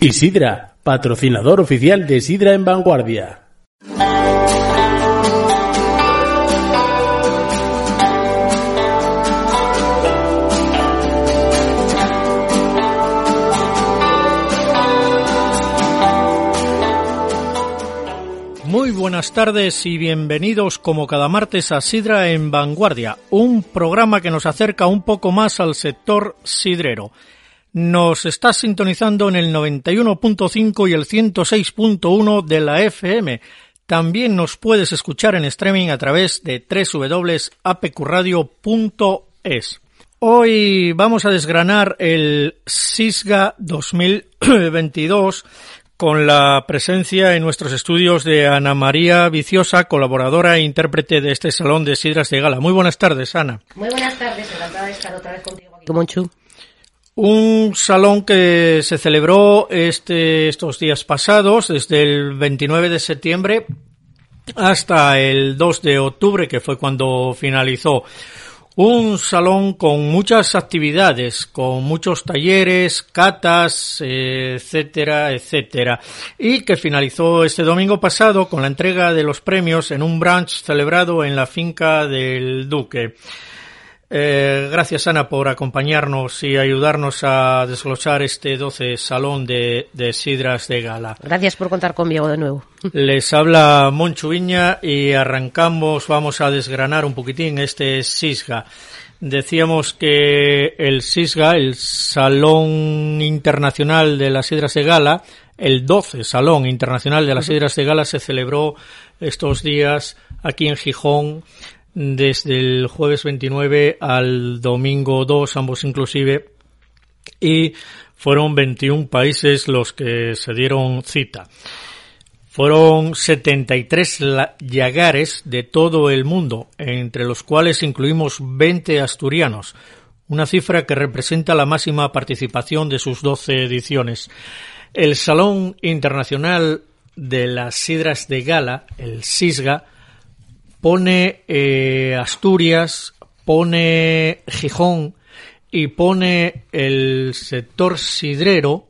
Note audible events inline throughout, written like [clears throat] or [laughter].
Isidra, patrocinador oficial de Sidra en Vanguardia. Muy buenas tardes y bienvenidos como cada martes a Sidra en Vanguardia, un programa que nos acerca un poco más al sector sidrero. Nos está sintonizando en el 91.5 y el 106.1 de la FM. También nos puedes escuchar en streaming a través de www.apqradio.es. Hoy vamos a desgranar el SISGA 2022 con la presencia en nuestros estudios de Ana María Viciosa, colaboradora e intérprete de este Salón de Sidras de Gala. Muy buenas tardes, Ana. Muy buenas tardes, encantada de estar otra vez contigo aquí. Un salón que se celebró este, estos días pasados, desde el 29 de septiembre hasta el 2 de octubre, que fue cuando finalizó. Un salón con muchas actividades, con muchos talleres, catas, etcétera, etcétera. Y que finalizó este domingo pasado con la entrega de los premios en un brunch celebrado en la finca del Duque. Eh, gracias Ana por acompañarnos y ayudarnos a desglosar este 12 salón de, de, Sidras de Gala. Gracias por contar conmigo de nuevo. [laughs] Les habla Monchu Viña y arrancamos, vamos a desgranar un poquitín este SISGA. Decíamos que el SISGA, el Salón Internacional de las Sidras de Gala, el 12 Salón Internacional de las Sidras de Gala se celebró estos días aquí en Gijón desde el jueves 29 al domingo 2, ambos inclusive, y fueron 21 países los que se dieron cita. Fueron 73 yagares de todo el mundo, entre los cuales incluimos 20 asturianos, una cifra que representa la máxima participación de sus 12 ediciones. El Salón Internacional de las Sidras de Gala, el SISGA, pone eh, Asturias, pone Gijón y pone el sector sidrero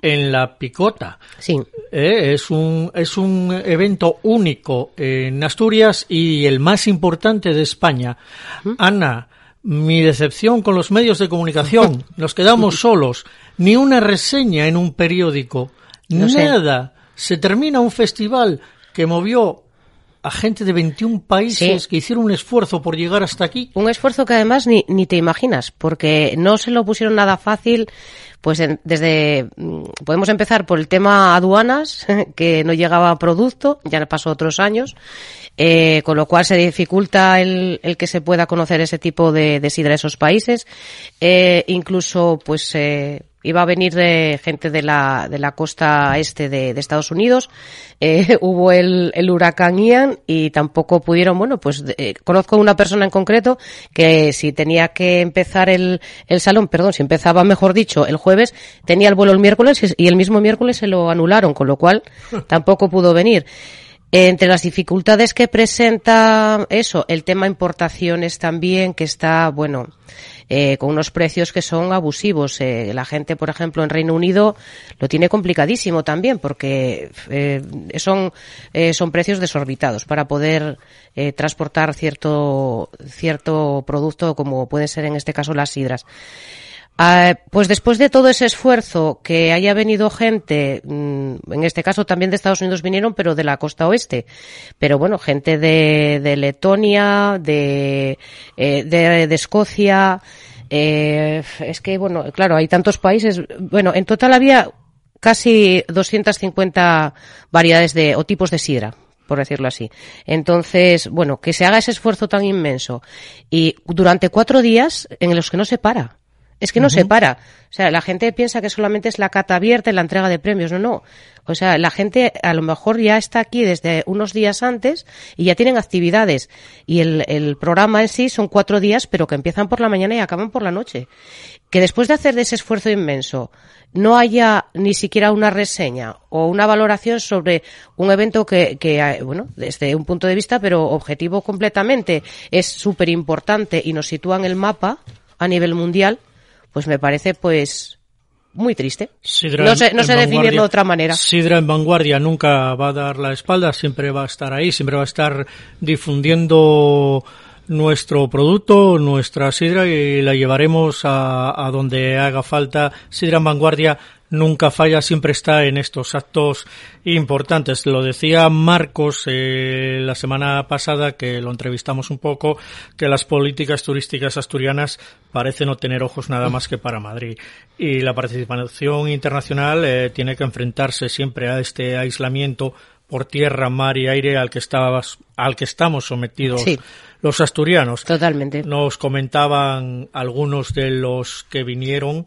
en la picota. Sí. Eh, es, un, es un evento único en Asturias y el más importante de España. Ana, mi decepción con los medios de comunicación. [laughs] Nos quedamos solos. Ni una reseña en un periódico. No sé. Nada. Se termina un festival que movió a gente de 21 países Sí. que hicieron un esfuerzo por llegar hasta aquí. Un esfuerzo que además ni, ni te imaginas, porque no se lo pusieron nada fácil. Pues en- desde mm, podemos empezar por el tema aduanas, [laughs] que no llegaba producto, ya pasó otros años, eh, con lo cual se dificulta el, el que se pueda conocer ese tipo de, de sidra de esos países. Eh, incluso, pues, eh, iba a venir de gente de la, de la costa este de, de Estados Unidos. Eh, [laughs] hubo el, el huracán Ian y tampoco pudieron, bueno, pues eh, conozco una persona en concreto que si tenía que empezar el, el salón, perdón, si empezaba, mejor dicho, el jueves, tenía el vuelo el miércoles y el mismo miércoles se lo anularon, con lo cual [laughs] tampoco pudo venir. Entre las dificultades que presenta eso, el tema importaciones también, que está, bueno, eh, con unos precios que son abusivos. Eh, la gente, por ejemplo, en Reino Unido lo tiene complicadísimo también, porque eh, son, eh, son precios desorbitados para poder eh, transportar cierto, cierto producto, como puede ser en este caso las sidras. Ah, pues después de todo ese esfuerzo que haya venido gente, mm, en este caso también de Estados Unidos vinieron, pero de la costa oeste, pero bueno, gente de, Letonia, de, eh, de, de Escocia, eh, es que bueno, claro, hay tantos países, bueno, en total había casi 250 variedades de, o tipos de sidra por decirlo así. Entonces, bueno, que se haga ese esfuerzo tan inmenso y durante cuatro días en los que no se para. Es que no se para. O sea, la gente piensa que solamente es la cata abierta y la entrega de premios. No, no. O sea, la gente a lo mejor ya está aquí desde unos días antes y ya tienen actividades. Y el, el programa en sí son cuatro días, pero que empiezan por la mañana y acaban por la noche. Que después de hacer de ese esfuerzo inmenso no haya ni siquiera una reseña o una valoración sobre un evento que, que eh, bueno, desde un punto de vista, pero objetivo completamente, es súper importante y nos sitúa en el mapa a nivel mundial, pues me parece, pues, muy triste. Sidra no sé, no sé definirlo de otra manera. Sidra en vanguardia nunca va a dar la espalda, siempre va a estar ahí, siempre va a estar difundiendo nuestro producto, nuestra sidra y la llevaremos a, a donde haga falta. Sidra en vanguardia nunca falla, siempre está en estos actos importantes. Lo decía Marcos eh, la semana pasada que lo entrevistamos un poco, que las políticas turísticas asturianas parecen no tener ojos nada más que para Madrid. Y la participación internacional eh, tiene que enfrentarse siempre a este aislamiento por tierra, mar y aire al que estabas, al que estamos sometidos Sí. los asturianos. Totalmente. Nos comentaban algunos de los que vinieron,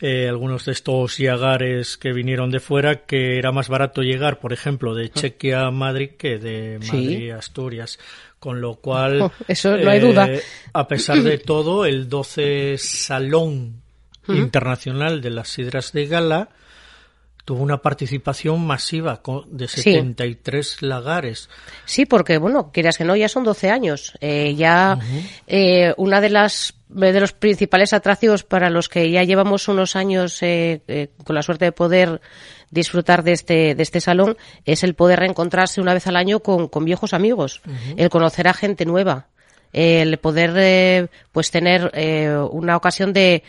eh, algunos de estos yagares que vinieron de fuera, que era más barato llegar, por ejemplo, de Chequia a Madrid que de Sí. Madrid a Asturias. Con lo cual, Oh, [laughs] eso no hay duda. a pesar de todo, el 12 Salón Internacional de las Sidras de Gala tuvo una participación masiva de Sí. 73 lagares. Sí, porque, bueno, quieras que no, ya son 12 años. Eh, ya eh, una de las de los principales atractivos para los que ya llevamos unos años eh, eh, con la suerte de poder disfrutar de este, de este salón es el poder reencontrarse una vez al año con, con viejos amigos, el conocer a gente nueva, el poder eh, pues tener eh, una ocasión de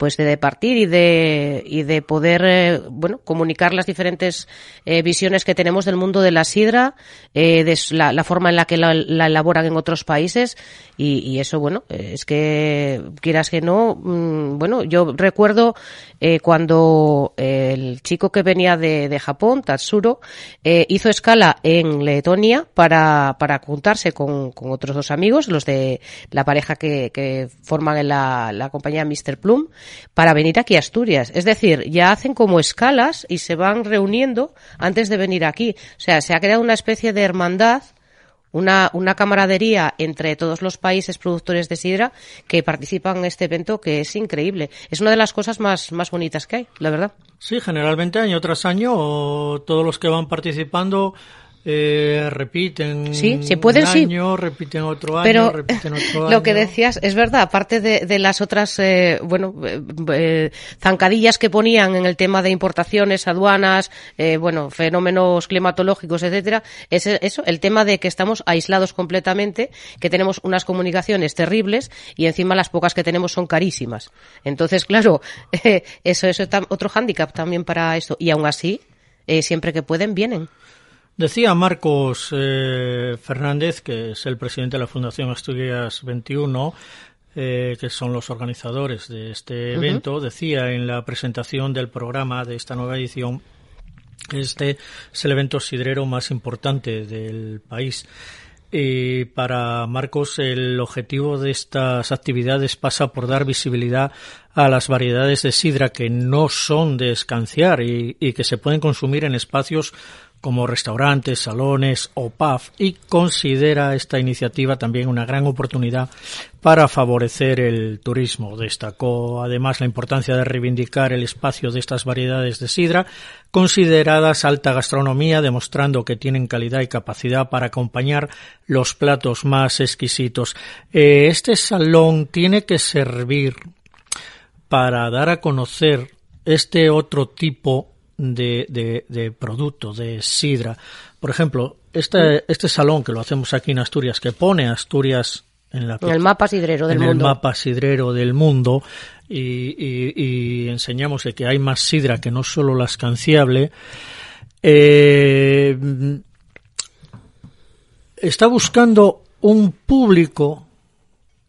pues de partir y de y de poder eh, bueno comunicar las diferentes eh, visiones que tenemos del mundo de la sidra eh, de la, forma en la que la, la elaboran en otros países. Y, y eso bueno es que quieras que no mm, bueno yo recuerdo eh, cuando el chico que venía de, de Japón Tatsuro eh, hizo escala en Letonia para para juntarse con, con otros dos amigos los de la pareja que, que forman en la, la compañía Mr. Plum para venir aquí a Asturias. Es decir, ya hacen como escalas y se van reuniendo antes de venir aquí. O sea, se ha creado una especie de hermandad, una, una camaradería entre todos los países productores de sidra que participan en este evento que es increíble. Es una de las cosas más, más bonitas que hay, la verdad. Sí, generalmente año tras año todos los que van participando eh, repiten Sí, si pueden, un sí. año, repiten otro año, Pero repiten otro [laughs] lo que año. decías es verdad, aparte de, de las otras, eh, bueno, eh, eh, zancadillas que ponían en el tema de importaciones, aduanas, eh, bueno, fenómenos climatológicos, etcétera, es eso, el tema de que estamos aislados completamente, que tenemos unas comunicaciones terribles y encima las pocas que tenemos son carísimas. Entonces, claro, [laughs] eh, eso es otro hándicap también para esto. Y aún así, siempre que pueden, vienen. Decía Marcos eh, Fernández, que es el presidente de la Fundación Asturias 21, eh, que son los organizadores de este evento, decía en la presentación del programa de esta nueva edición que este es el evento sidrero más importante del país. Y para Marcos el objetivo de estas actividades pasa por dar visibilidad a las variedades de sidra que no son de escanciar y, y que se pueden consumir en espacios como restaurantes, salones o pub y considera esta iniciativa también una gran oportunidad para favorecer el turismo. Destacó además la importancia de reivindicar el espacio de estas variedades de sidra consideradas alta gastronomía, demostrando que tienen calidad y capacidad para acompañar los platos más exquisitos. Eh, este salón tiene que servir para dar a conocer este otro tipo de, de, de producto, de sidra. Por ejemplo, este, este salón que lo hacemos aquí en Asturias, que pone Asturias en, la, En el mapa sidrero del en mundo. el mapa sidrero del mundo y, y- y enseñamos de que hay más sidra que no solo la escanciable. Eh, está buscando un público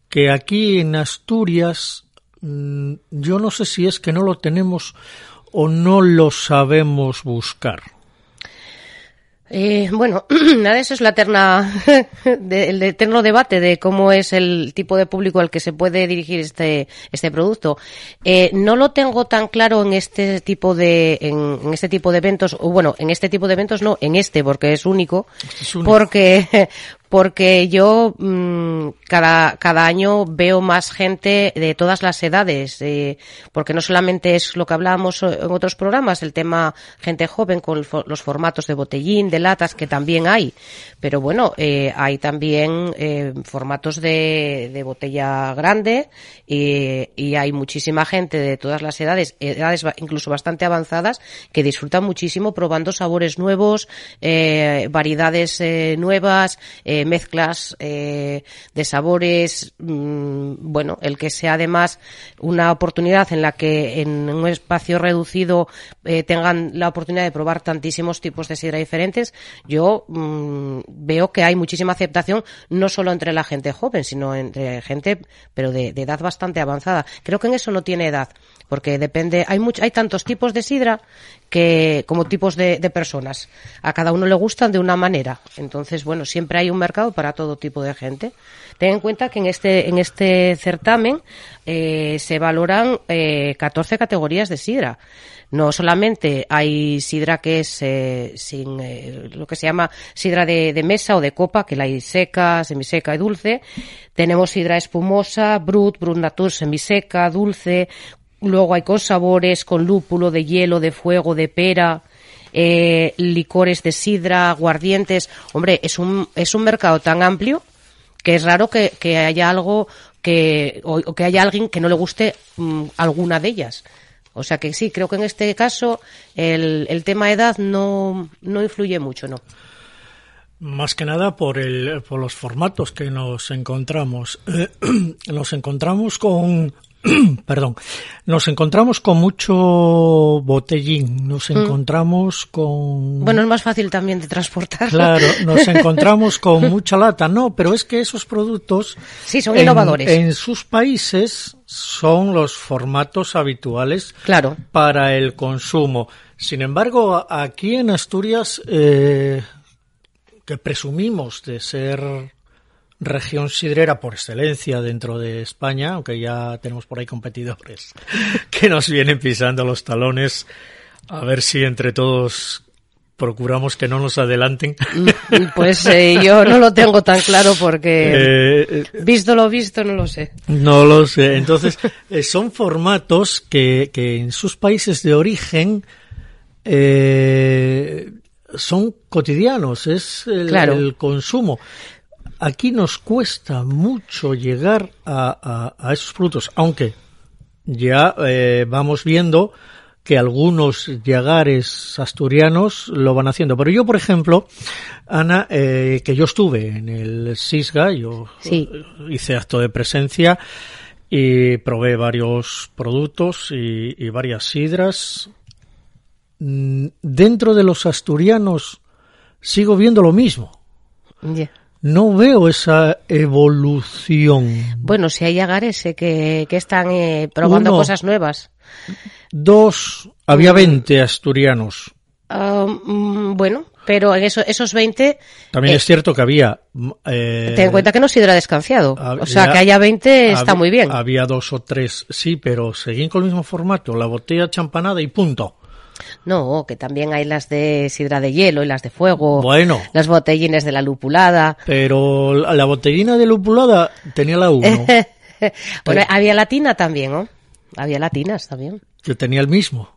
que aquí en Asturias mm, yo no sé si es que no lo tenemos o no lo sabemos buscar. Eh, bueno, [clears throat] nada, eso es la eterna, [laughs] el eterno debate de cómo es el tipo de público al que se puede dirigir este, este producto. Eh, no lo tengo tan claro en este tipo de, en, en este tipo de eventos, o bueno, en este tipo de eventos no, en este, porque es único, es único. porque, porque yo mm, cada, cada año veo más gente de todas las edades, eh, porque no solamente es lo que hablábamos en otros programas, el tema gente joven con los formatos de botellín, de latas, que también hay, pero bueno, eh, hay también eh, formatos de, de botella grande y hay muchísima gente de todas las edades, edades incluso bastante avanzadas, que disfrutan muchísimo probando sabores nuevos, eh, variedades eh, nuevas, mezclas eh, de sabores, mm, bueno, el que sea además una oportunidad en la que en un espacio reducido eh, tengan la oportunidad de probar tantísimos tipos de sidra diferentes, yo mm, veo que hay muchísima aceptación no solo entre la gente joven, sino entre gente, pero de, de edad bastante avanzada. Creo que en eso no tiene edad, porque depende, hay much- hay tantos tipos de sidra que como tipos de, de personas. A cada uno le gustan de una manera. Entonces, bueno, siempre hay un mercado para todo tipo de gente. Ten en cuenta que en este, en este certamen eh, se valoran eh, 14 categorías de sidra. No solamente hay sidra que es eh, sin eh, lo que se llama sidra de, de mesa o de copa, que la hay seca, semiseca y dulce. Tenemos sidra espumosa, brut, brut natur, semiseca, dulce. Luego hay con sabores, con lúpulo, de hielo, de fuego, de pera eh, licores de sidra, aguardientes. Hombre, es un, es un mercado tan amplio que es raro que, que haya algo que, o, que haya alguien que no le guste mm, alguna de ellas. O sea que sí, creo que en este caso el, el tema edad no, no influye mucho, ¿no? Más que nada por, el, por los formatos que nos encontramos. [clears throat] Nos encontramos con, [clears throat] perdón, nos encontramos con mucho botellín, nos encontramos con... Mm. Bueno, es más fácil también de transportar. Claro, nos [laughs] encontramos con mucha lata. No, pero es que esos productos... Sí, son en- innovadores. En sus países son los formatos habituales Claro. para el consumo. Sin embargo, aquí en Asturias, eh, que presumimos de ser región sidrera por excelencia dentro de España, aunque ya tenemos por ahí competidores [laughs] que nos vienen pisando los talones, a ver si entre todos procuramos que no nos adelanten. Pues eh, yo no lo tengo tan claro porque [laughs] Eh, eh, visto lo visto no lo sé. No lo sé. Entonces, eh, son formatos que, que en sus países de origen eh, son cotidianos, es el, Claro. el consumo. Aquí nos cuesta mucho llegar a, a- a esos productos, aunque ya eh, vamos viendo que algunos llegares asturianos lo van haciendo. Pero yo, por ejemplo, Ana, eh, que yo estuve en el Sisga, yo Sí. hice acto de presencia y probé varios productos y, y varias sidras. Mm, Dentro de los asturianos sigo viendo lo mismo. No veo esa evolución. Bueno, si hay agares eh, que, que están eh, probando Uno. cosas nuevas. Dos, había 20 asturianos. Ah, mm, bueno, pero en eso, esos 20, También Eh, es cierto que había. mm, eh, ten en cuenta que no sidra descansado. había- O sea, que haya 20 está hab- muy bien. Había dos o tres, sí, pero seguían con el mismo formato, la botella champanada y punto. No, que también hay las de sidra de hielo y las de fuego. Bueno. Las botellines de la lupulada. Pero la, botellina de lupulada tenía la uno, [laughs] bueno, había latina también, ¿no? Había latinas también. que tenía el mismo.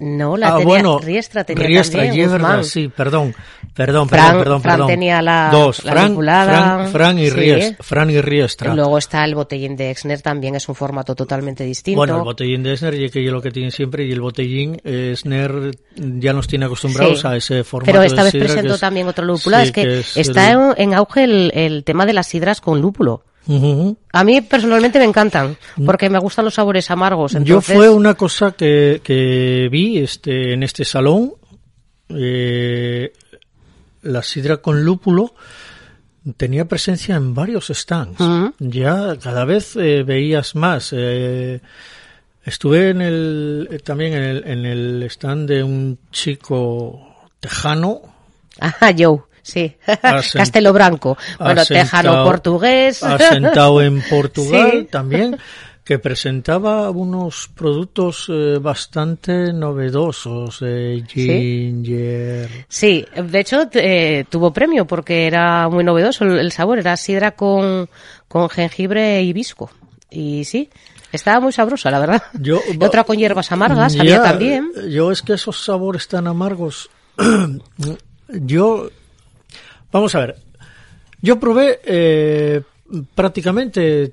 No, la ah, tenía, bueno, Riestra tenía Riestra, también, sí, perdón, perdón, Fran- perdón, perdón, Fran perdón. tenía la- Dos, la Fran, lupulada, Fran, Fran y sí. Ries- Fran y Riestra. Luego está el botellín de Exner, también es un formato totalmente distinto. Bueno, el botellín de Esner, y que es lo que tiene siempre, y el botellín eh, Esner ya nos tiene acostumbrados Sí. a ese formato Pero de esta vez sidra presentó es- también otro lúpulo. sí, es que, es está el- en, en auge el, el tema de las sidras con lúpulo. A mí personalmente me encantan, porque me gustan los sabores amargos. Yo fue una cosa que, que vi este, en este salón, eh, la sidra con lúpulo tenía presencia en varios stands. Ujú. Ya cada vez eh, veías más. eh, estuve en el, también en el, en el stand de un chico tejano, Ajá, Joe, sí. [laughs] Castelo Branco. Bueno, tejano portugués. asentado en [laughs] Portugal Sí. también, que presentaba unos productos eh, bastante novedosos, eh, ginger. Sí, de hecho eh, tuvo premio porque era muy novedoso el, el sabor, era sidra con, con jengibre y hibisco. Y sí, estaba muy sabrosa, la verdad. Yo- [laughs] otra con hierbas amargas, Ya, había también. Yo es que esos sabores tan amargos, [clears throat] yo, vamos a ver, yo probé eh, prácticamente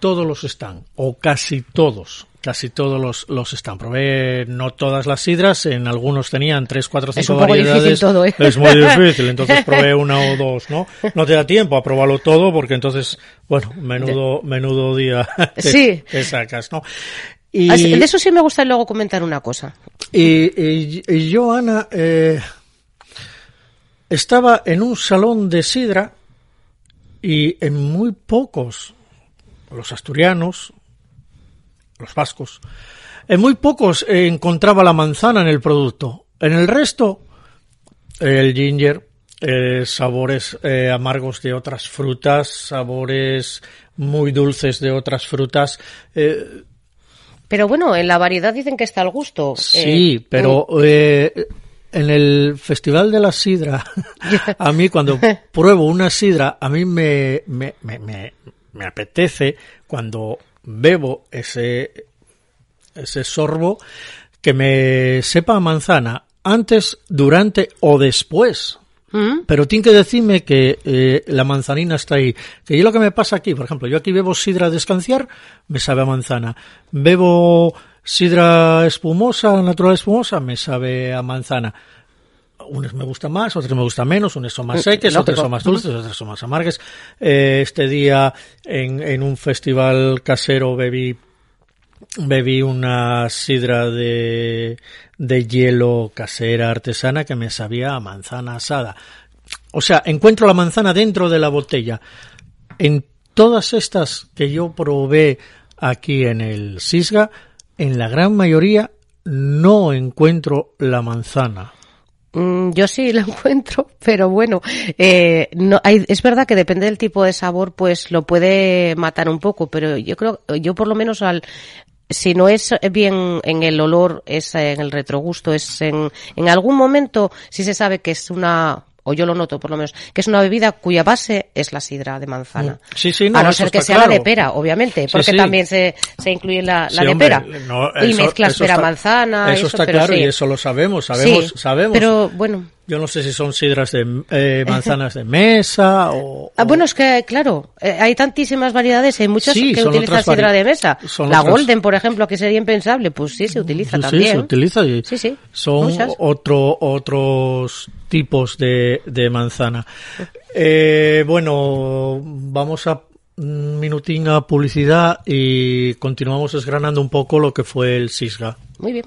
todos los están, o casi todos, casi todos los, los están. Probé no todas las sidras, en algunos tenían tres, cuatro, Es cinco un poco difícil variedades. todo, ¿eh? Es muy [laughs] difícil, entonces probé una o dos, ¿no? No te da tiempo a probarlo todo porque entonces, bueno, menudo, menudo día [laughs] te, Sí. te sacas, ¿no? Y, Así- De eso sí me gusta luego comentar una cosa. y, y- y yo, Ana, eh, estaba en un salón de sidra y en muy pocos, los asturianos, los vascos, en muy pocos encontraba la manzana en el producto. En el resto, el ginger, eh, sabores eh, amargos de otras frutas, sabores muy dulces de otras frutas. eh, Pero bueno, en la variedad dicen que está al gusto. Sí, pero en el Festival de la Sidra, [laughs] a mí cuando pruebo una sidra, a mí me, me, me, me, me apetece cuando bebo ese, ese sorbo que me sepa a manzana antes, durante o después. ¿Mm? Pero tiene que decirme que eh, la manzanina está ahí. Que yo lo que me pasa aquí, por ejemplo, yo aquí bebo sidra de escanciar, me sabe a manzana. Bebo sidra espumosa, natural espumosa, me sabe a manzana. Unos me gustan más, otros me gustan menos, unos son más Mm, seques, lógico. otros son más dulces, otros son más amargas. Eh, este día en, en un festival casero bebí bebí una sidra de, de hielo casera artesana que me sabía a manzana asada. O sea, encuentro la manzana dentro de la botella. En todas estas que yo probé aquí en el Sisga, en la gran mayoría no encuentro la manzana. Mm, Yo sí la [laughs] encuentro, pero bueno, eh, no, hay, es verdad que depende del tipo de sabor, pues lo puede matar un poco, pero yo creo, yo por lo menos al, si no es bien en el olor, es en el retrogusto, es en, en algún momento, si se sabe que es una, o yo lo noto por lo menos, que es una bebida cuya base es la sidra de manzana. Mm. Sí, sí, no, a no eso ser que sea la de pera, obviamente, Sí, porque sí. también se, se incluye la, la Sí, de hombre, pera. no, y eso- mezclas eso pera está- manzana, Eso está pero claro sí. y eso lo sabemos, sabemos, Sí, sabemos. Pero bueno, Yo no sé si son sidras de eh, manzanas de mesa o... Ah, o- bueno, es que, claro, eh, hay tantísimas variedades, hay muchas Sí, que utilizan sidra de mesa. son la otras- Golden, por ejemplo, que sería impensable, pues sí, se utiliza Sí, sí, también. se utiliza y Sí, sí, son muchas. otro, otros tipos de, de manzana. Eh, bueno, vamos a un minutín a publicidad y continuamos desgranando un poco lo que fue el Sisga. Muy bien.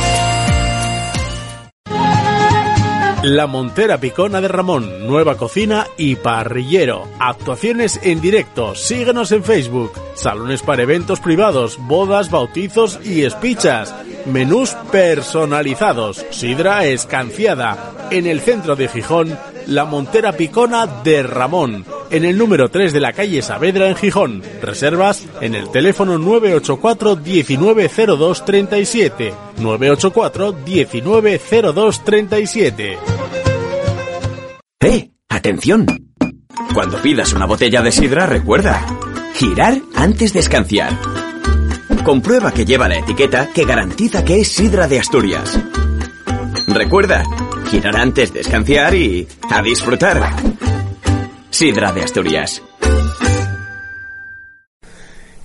La Montera Picona de Ramón, nueva cocina y parrillero. Actuaciones en directo. Síguenos en Facebook. Salones para eventos privados, bodas, bautizos y espichas. Menús personalizados. Sidra escanciada. En el centro de Gijón, La Montera Picona de Ramón. En el número 3 de la calle Saavedra en Gijón. Reservas en el teléfono 984 190237. 984 190237. ¡Eh! ¡Atención! Cuando pidas una botella de sidra, recuerda. Girar antes de escanciar. Comprueba que lleva la etiqueta que garantiza que es sidra de Asturias. Recuerda, girar antes de escanciar y a disfrutar. Sidra de Asturias.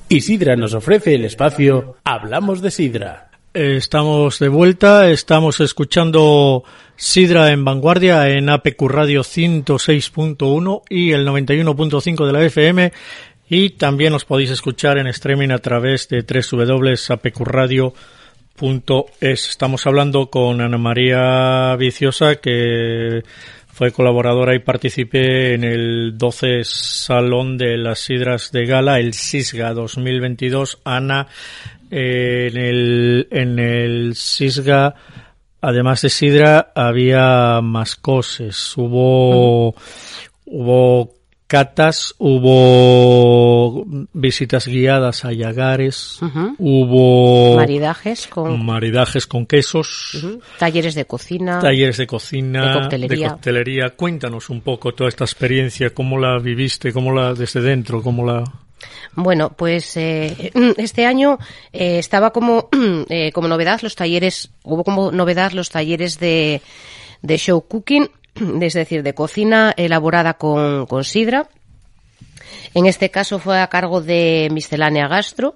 Y Sidra nos ofrece el espacio Hablamos de Sidra. Estamos de vuelta, estamos escuchando Sidra en Vanguardia en APQ Radio 106.1 y el 91.5 de la FM y también os podéis escuchar en streaming a través de www.apqradio.es. Estamos hablando con Ana María Viciosa que fue colaboradora y participé en el 12 Salón de las Sidras de Gala, el SISGA 2022. Ana, eh, en el, en el SISGA, además de Sidra, había más cosas. Hubo, hubo catas, hubo visitas guiadas a Yagares, hubo maridajes con maridajes con quesos, talleres de cocina, talleres de cocina, de coctelería. coctelería. Cuéntanos un poco toda esta experiencia, cómo la viviste, cómo la desde dentro, cómo la Bueno, pues eh, [clears throat] este año eh, estaba como, [clears throat] eh, como novedad los talleres, hubo como novedad los talleres de, de show cooking, [clears throat] es decir, de cocina elaborada con, con sidra. En este caso fue a cargo de Miscelánea Gastro.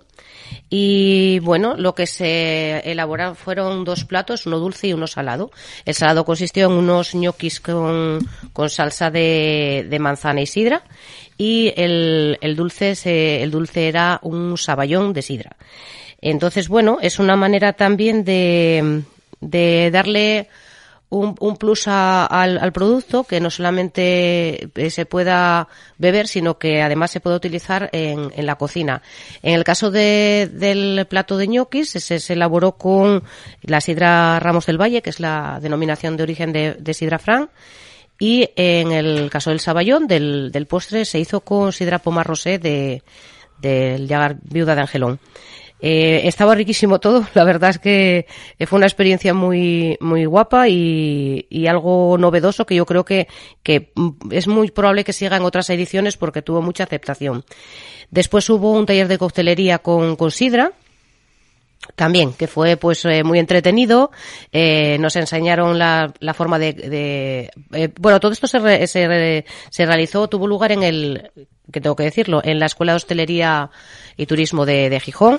Y bueno, lo que se elaboraron fueron dos platos, uno dulce y uno salado. El salado consistió en unos ñoquis con, con salsa de, de manzana y sidra. Y el, el dulce se- el dulce era un saballón de sidra. Entonces, bueno, es una manera también de, de darle un, un plus a- al, al producto que no solamente eh, se pueda beber, sino que además se puede utilizar en, en la cocina. En el caso de- del plato de ñoquis, se, elaboró con la sidra Ramos del Valle, que es la denominación de origen de, sidra Fran, y en el caso del saballón, del, del postre, se hizo con sidra Pomar Rosé de, Llagar Viuda de Angelón. Eh, estaba riquísimo todo, [laughs] la verdad es que fue una experiencia muy, muy guapa y, y algo novedoso que yo creo que, que es muy probable que siga en otras ediciones porque tuvo mucha aceptación. Después hubo un taller de coctelería con, con sidra, también, que fue pues eh, muy entretenido. Eh, nos enseñaron la, la forma de, de- eh, bueno, todo esto se, re- se, re- se realizó, tuvo lugar en el, que tengo que decirlo, en la Escuela de Hostelería y Turismo de, de Gijón.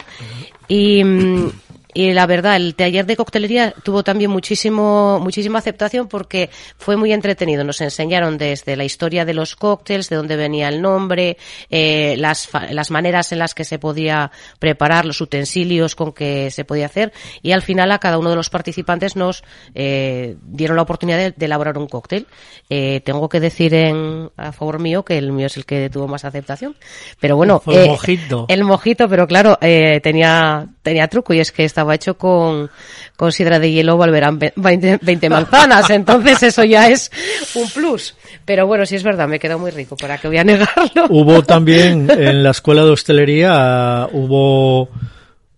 Y, mm, la verdad, el taller de coctelería tuvo también muchísimo, muchísima aceptación porque fue muy entretenido. Nos enseñaron desde la historia de los cócteles, de dónde venía el nombre, eh, las, las maneras en las que se podía preparar, los utensilios con que se podía hacer. Y al final a cada uno de los participantes nos eh, dieron la oportunidad de, de elaborar un cóctel. Eh, tengo que decir en, a favor mío que el mío es el que tuvo más aceptación. Pero bueno, Fue el mojito. el mojito, pero claro, eh, tenía, tenía truco y es que estaba hecho con, con sidra de hielo Valverán 20, 20 manzanas, [laughs] entonces eso ya es un plus. Pero bueno, sí es verdad, me quedó muy rico, ¿para qué voy a negarlo? Hubo también [laughs] en la escuela de hostelería hubo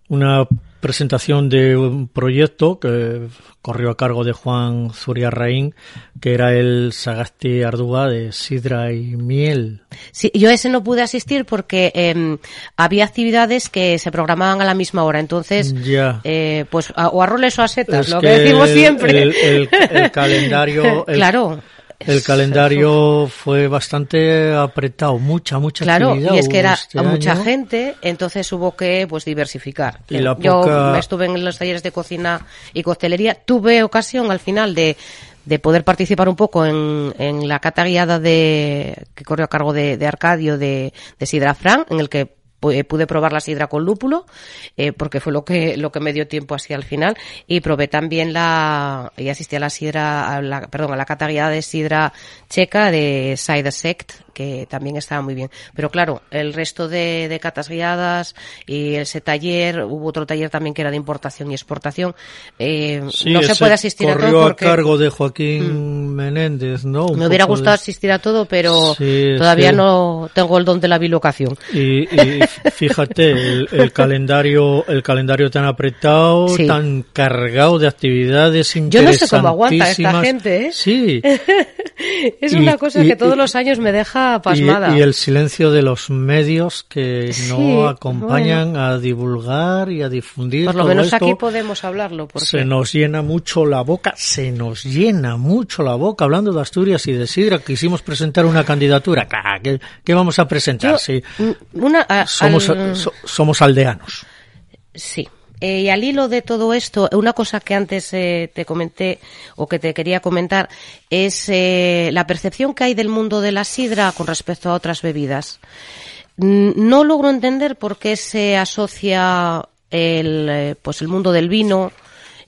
una presentación de un proyecto que corrió a cargo de Juan Zuriarraín, que era el Sagasti Ardúa de sidra y miel. Sí, yo a ese no pude asistir porque eh, había actividades que se programaban a la misma hora, entonces, Ya. eh, pues, a- o a roles o a setas, Es lo que, decimos siempre. El, el- el [laughs] calendario, el, claro. El calendario fue bastante apretado, mucha, mucha Claro, actividad y es que era este mucha año. gente, entonces hubo que pues diversificar. Y la Yo poca- estuve en los talleres de cocina y coctelería, tuve ocasión al final de, de poder participar un poco en, en la cata guiada de, que corrió a cargo de, de Arcadio de, de Sidra Fran, en el que pude probar la sidra con lúpulo, eh, porque fue lo que, lo que me dio tiempo así al final, y probé también la, y asistí a la sidra, a la, perdón, a la cata de sidra checa de Side Sect, que también estaba muy bien. Pero claro, el resto de, de catas guiadas y ese taller, hubo otro taller también que era de importación y exportación, eh, Sí, no se puede asistir a corrió todo porque... a cargo de Joaquín Menéndez, ¿no? Un Me hubiera de- gustado asistir a todo, pero Sí, todavía sí. no tengo el don de la bilocación. Y, y fíjate, el, el calendario, el calendario tan apretado, tan cargado de actividades Yo no sé cómo aguanta esta gente, ¿eh? Sí. [laughs] Es Y- una cosa y- que todos los años me deja Y, pasmada. y el silencio de los medios que Sí, no acompañan a divulgar y a difundir Por lo todo menos esto. aquí podemos hablarlo. Porque... Se nos llena mucho la boca, se nos llena mucho la boca hablando de Asturias y de Sidra. Quisimos presentar una candidatura. ¿Qué, qué vamos a presentar? Yo, mm, una, a- somos, al- so- somos aldeanos. Sí. Eh, y al hilo de todo esto, una cosa que antes eh, te comenté o que te quería comentar es eh, la percepción que hay del mundo de la sidra con respecto a otras bebidas. Mm, No logro entender por qué se asocia el, pues el mundo del vino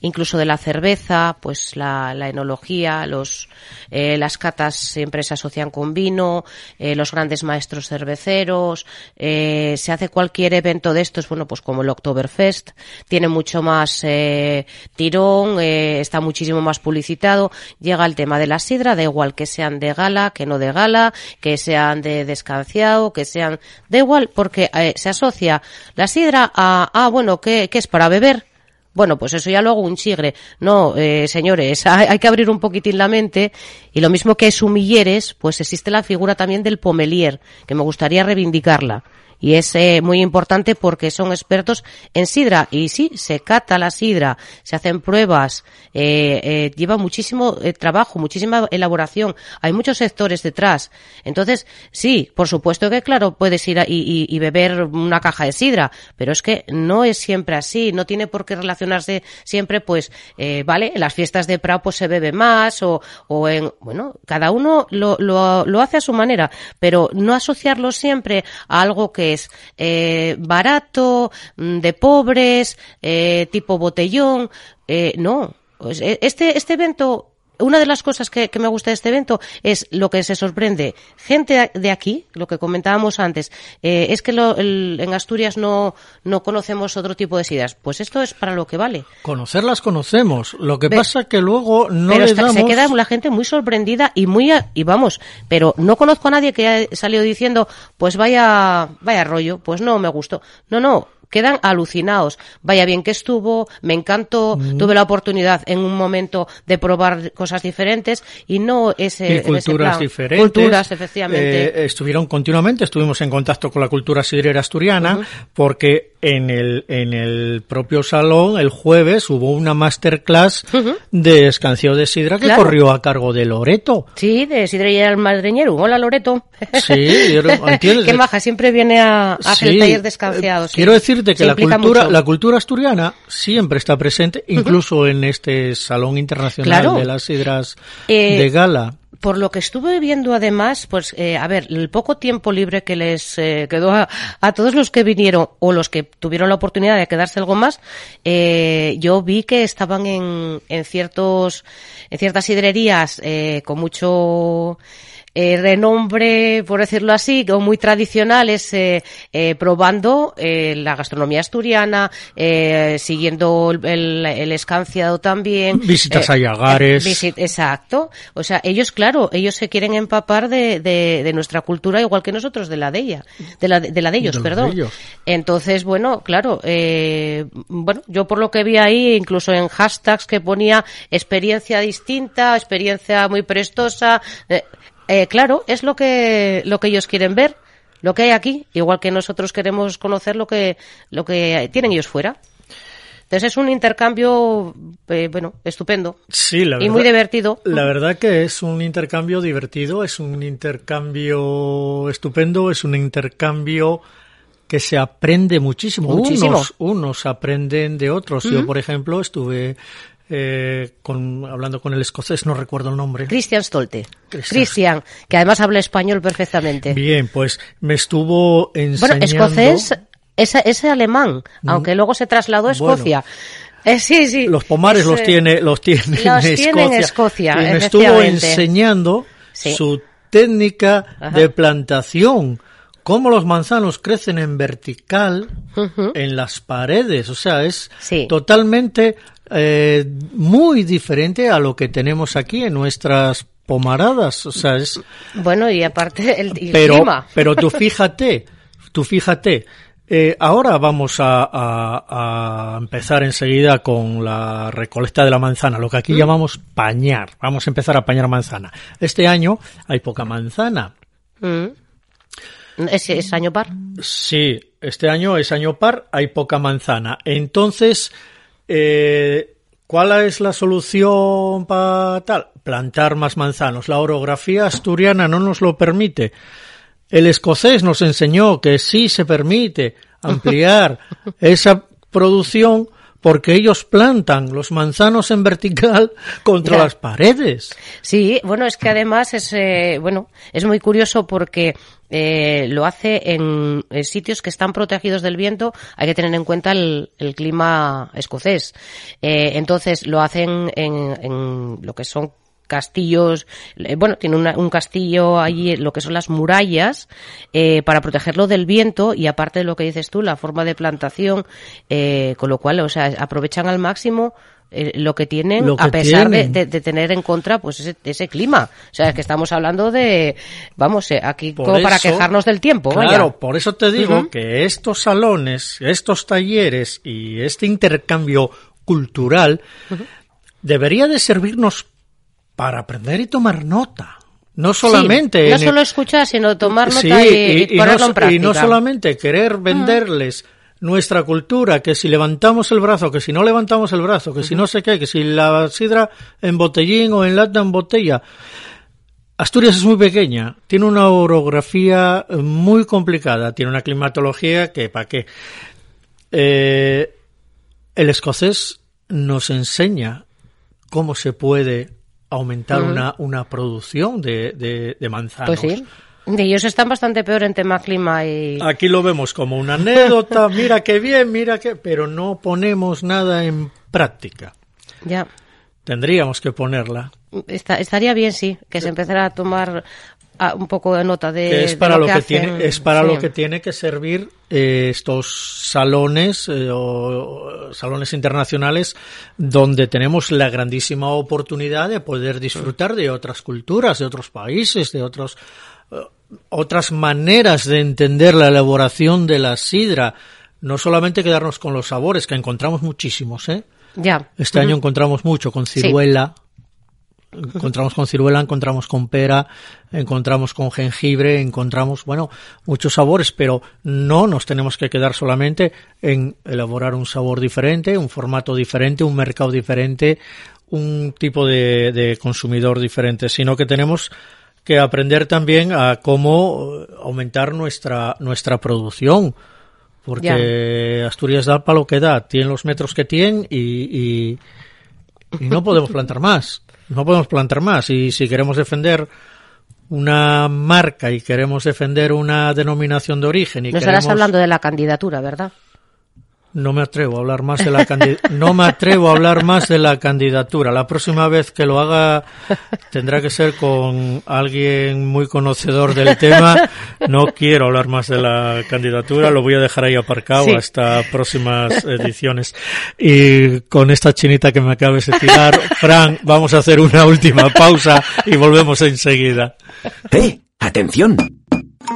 incluso de la cerveza, pues la, la enología, los, eh, las catas siempre se asocian con vino, eh, los grandes maestros cerveceros, eh, se hace cualquier evento de estos, bueno, pues como el Oktoberfest, tiene mucho más eh, tirón, eh, está muchísimo más publicitado, llega el tema de la sidra, da igual que sean de gala, que no de gala, que sean de descanciado, que sean, da igual, porque eh, se asocia la sidra a, ah, bueno, ¿qué, qué es para beber? Bueno, pues eso ya lo hago un chigre. No, eh, señores, [laughs] hay, que abrir un poquitín la mente. Y lo mismo que sumilleres, pues existe la figura también del pomelier, que me gustaría reivindicarla. Y es eh, muy importante porque son expertos en sidra. Y sí, se cata la sidra, se hacen pruebas, eh, eh, lleva muchísimo eh, trabajo, muchísima elaboración. Hay muchos sectores detrás. Entonces, sí, por supuesto que, claro, puedes ir a- y, beber una caja de sidra, pero es que no es siempre así. No tiene por qué relacionarse siempre, pues, eh, vale, en las fiestas de Prado pues se bebe más o, o en, bueno, cada uno lo, lo, lo hace a su manera, pero no asociarlo siempre a algo que eh, barato, mm, de pobres, eh, tipo botellón, eh, no. Pues, eh, Este, este evento una de las cosas que, que me gusta de este evento es lo que se sorprende. Gente de aquí, lo que comentábamos antes, eh, es que lo- el- en Asturias no, no conocemos otro tipo de sidras. Pues esto es para lo que vale. Conocerlas conocemos. Lo que Ve- pasa que luego no pero le damos... se queda la gente muy sorprendida y muy y vamos, pero no conozco a nadie que haya salido diciendo, pues vaya vaya rollo, pues no me gustó. No, no, quedan alucinados. Vaya bien que estuvo, me encantó, Mm. tuve la oportunidad en un momento de probar cosas diferentes y no ese, y ese culturas plan. diferentes. Culturas, efectivamente. Eh, estuvieron continuamente, estuvimos en contacto con la cultura sidrera asturiana, porque en el, en el propio salón, el jueves, hubo una masterclass de escancio de sidra que Claro. corrió a cargo de Loreto. Sí, de Sidre y el Madreñero. Hola, Loreto. Sí, [laughs] ¿entiendes? Qué maja, siempre viene a, a hacer Sí, talleres descanciados. eh, sí. Quiero decirte que la cultura, mucho. la cultura asturiana siempre está presente, incluso en este Salón Internacional Claro. de las Sidras Eh, de Gala. Por lo que estuve viendo además, pues, eh, a ver, el poco tiempo libre que les eh, quedó a, a todos los que vinieron o los que tuvieron la oportunidad de quedarse algo más, yo vi que estaban en, en ciertos, en ciertas sidrerías con mucho eh, renombre, por decirlo así, o muy tradicionales, eh, eh, probando eh, la gastronomía asturiana, eh, siguiendo el, el, el escanciado también. Visitas eh, a Yagares. eh, visi- Exacto. O sea, ellos, claro, ellos se quieren empapar de, de, de nuestra cultura igual que nosotros de la de ella, de la de, la de ellos, De la de perdón. ellos. Entonces, bueno, claro, eh, bueno, yo por lo que vi ahí, incluso en hashtags que ponía experiencia distinta, experiencia muy prestosa, eh, claro, es lo que lo que ellos quieren ver, lo que hay aquí, igual que nosotros queremos conocer lo que lo que tienen ellos fuera. Entonces es un intercambio, eh, bueno, estupendo. Sí, la y muy verdad- divertido. La verdad que es un intercambio divertido, es un intercambio estupendo, es un intercambio que se aprende muchísimo. Muchísimo. Unos, unos aprenden de otros. Yo, por ejemplo, estuve eh, con, hablando con el escocés, no recuerdo el nombre. Christian Stolte. Christian. Christian, que además habla español perfectamente. Bien, pues me estuvo Bueno, enseñando... escocés es, es alemán, aunque luego se trasladó a Bueno. Escocia. Eh, sí, sí. Los pomares Es, los tiene, los tiene los en Escocia. Y me estuvo enseñando Sí. su técnica Ajá. de plantación, cómo los manzanos crecen en vertical en las paredes, o sea, es Sí. totalmente eh, muy diferente a lo que tenemos aquí en nuestras pomaradas, o sea, es Bueno, y aparte el, el pero, clima. pero tú [laughs] fíjate, tú fíjate, eh, ahora vamos a, a- a empezar enseguida con la recolecta de la manzana, lo que Mm. aquí llamamos pañar. Vamos a empezar a pañar manzana. Este año hay poca manzana. Mm. ¿Es, es año par? Sí, este año es año par, hay poca manzana. Entonces, eh, ¿cuál es la solución para tal? Plantar más manzanos. La orografía asturiana no nos lo permite. El escocés nos enseñó que sí se permite ampliar [laughs] esa producción porque ellos plantan los manzanos en vertical [laughs] contra Ya. las paredes. Sí, bueno, es que además es, eh, bueno, es muy curioso porque eh, lo hace en, sitios que están protegidos del viento. Hay que tener en cuenta el, el clima escocés. Eh, entonces lo hacen en, en lo que son castillos, eh, bueno, tiene una- un castillo allí, lo que son las murallas, eh, para protegerlo del viento y aparte de lo que dices tú, la forma de plantación, eh, con lo cual, o sea, aprovechan al máximo eh, lo que tienen Lo que a pesar de, tienen. de- de tener en contra pues ese, ese clima. O sea, es que estamos hablando de, vamos, eh, aquí Por como para quejarnos del tiempo. vaya. Claro, por eso te digo que estos salones, estos talleres y este intercambio cultural debería de servirnos para aprender y tomar nota. No solamente Sí, no solo escuchar, sino tomar nota Sí, y, y no, ponerlo en so- práctica. y no solamente querer venderles nuestra cultura, que si levantamos el brazo, que si no levantamos el brazo, que si no sé qué, que si la sidra en botellín o en lata en botella. Asturias es muy pequeña, tiene una orografía eh, muy complicada, tiene una climatología que, ¿para qué? Eh, el escocés nos enseña cómo se puede aumentar una, una producción de, de, de manzanos. Pues sí. Ellos están bastante peor en tema clima y... Aquí lo vemos como una anécdota, [laughs] mira qué bien, mira qué, pero no ponemos nada en práctica. Ya. Tendríamos que ponerla. Está- estaría bien, sí, que se empezara a tomar un poco de nota de, que es de para lo, que, tiene es para Sí. lo que tiene que servir eh, estos salones eh, o salones internacionales donde tenemos la grandísima oportunidad de poder disfrutar de otras culturas de otros países de otros eh, otras maneras de entender la elaboración de la sidra no solamente quedarnos con los sabores que encontramos muchísimos eh Ya. este año encontramos mucho con Sí. Encontramos con ciruela, encontramos con pera, encontramos con jengibre, encontramos, bueno, muchos sabores, pero no nos tenemos que quedar solamente en elaborar un sabor diferente, un formato diferente, un mercado diferente, un tipo de, de consumidor diferente, sino que tenemos que aprender también a cómo aumentar nuestra, nuestra producción. Porque Asturias da para lo que da, tiene los metros que tiene y, y, y no podemos plantar más. No podemos plantar más. Y si queremos defender una marca y queremos defender una denominación de origen y No estarás queremos- hablando de la candidatura, ¿verdad? No me atrevo a hablar más de la no me atrevo a hablar más de la candidatura. La próxima vez que lo haga tendrá que ser con alguien muy conocedor del tema. No quiero hablar más de la candidatura, lo voy a dejar ahí aparcado Sí. hasta próximas ediciones. Y con esta chinita que me acabes de tirar, Fran, vamos a hacer una última pausa y volvemos enseguida. ¡Eh! ¡Atención!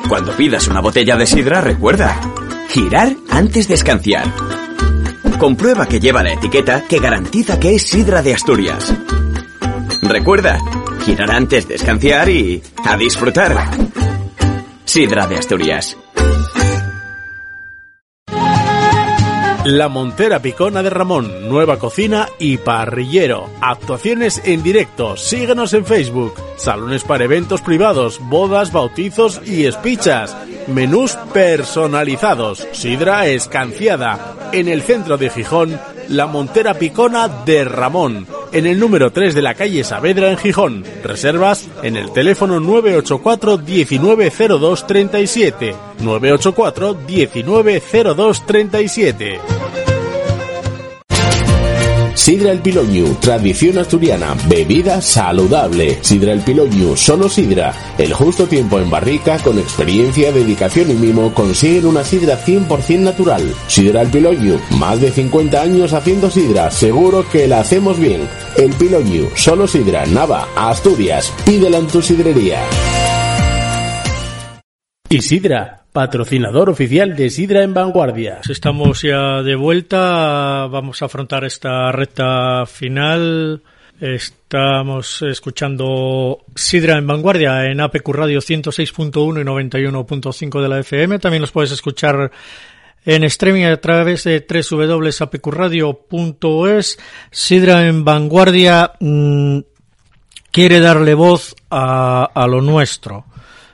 Cuando pidas una botella de sidra, recuerda. Girar antes de escanciar. Comprueba que lleva la etiqueta que garantiza que es sidra de Asturias. Recuerda, girar antes de escanciar y a disfrutar. Sidra de Asturias. La Montera Picona de Ramón, nueva cocina y parrillero. Actuaciones en directo. Síguenos en Facebook. Salones para eventos privados, bodas, bautizos y espichas. Menús personalizados. Sidra escanciada. En el centro de Gijón, La Montera Picona de Ramón. En el número 3 de la calle Saavedra en Gijón. Reservas en el teléfono 984 190237. 984 190237. Sidra El Piloñu, tradición asturiana, bebida saludable. Sidra El Piloñu, solo sidra. El justo tiempo en barrica, con experiencia, dedicación y mimo, consiguen una sidra 100% natural. Sidra El Piloñu, más de 50 años haciendo sidra, seguro que la hacemos bien. El Piloñu, solo sidra, Nava, Asturias, pídela en tu sidrería. Y Sidra, patrocinador oficial de Sidra en Vanguardia. Pues Estamos ya de vuelta, vamos a afrontar esta recta final. Estamos escuchando Sidra en Vanguardia en APQ Radio 106.1 y 91.5 de la FM. También los puedes escuchar en streaming a través de www.apqradio.es. Sidra en Vanguardia mm, quiere darle voz a, a lo nuestro.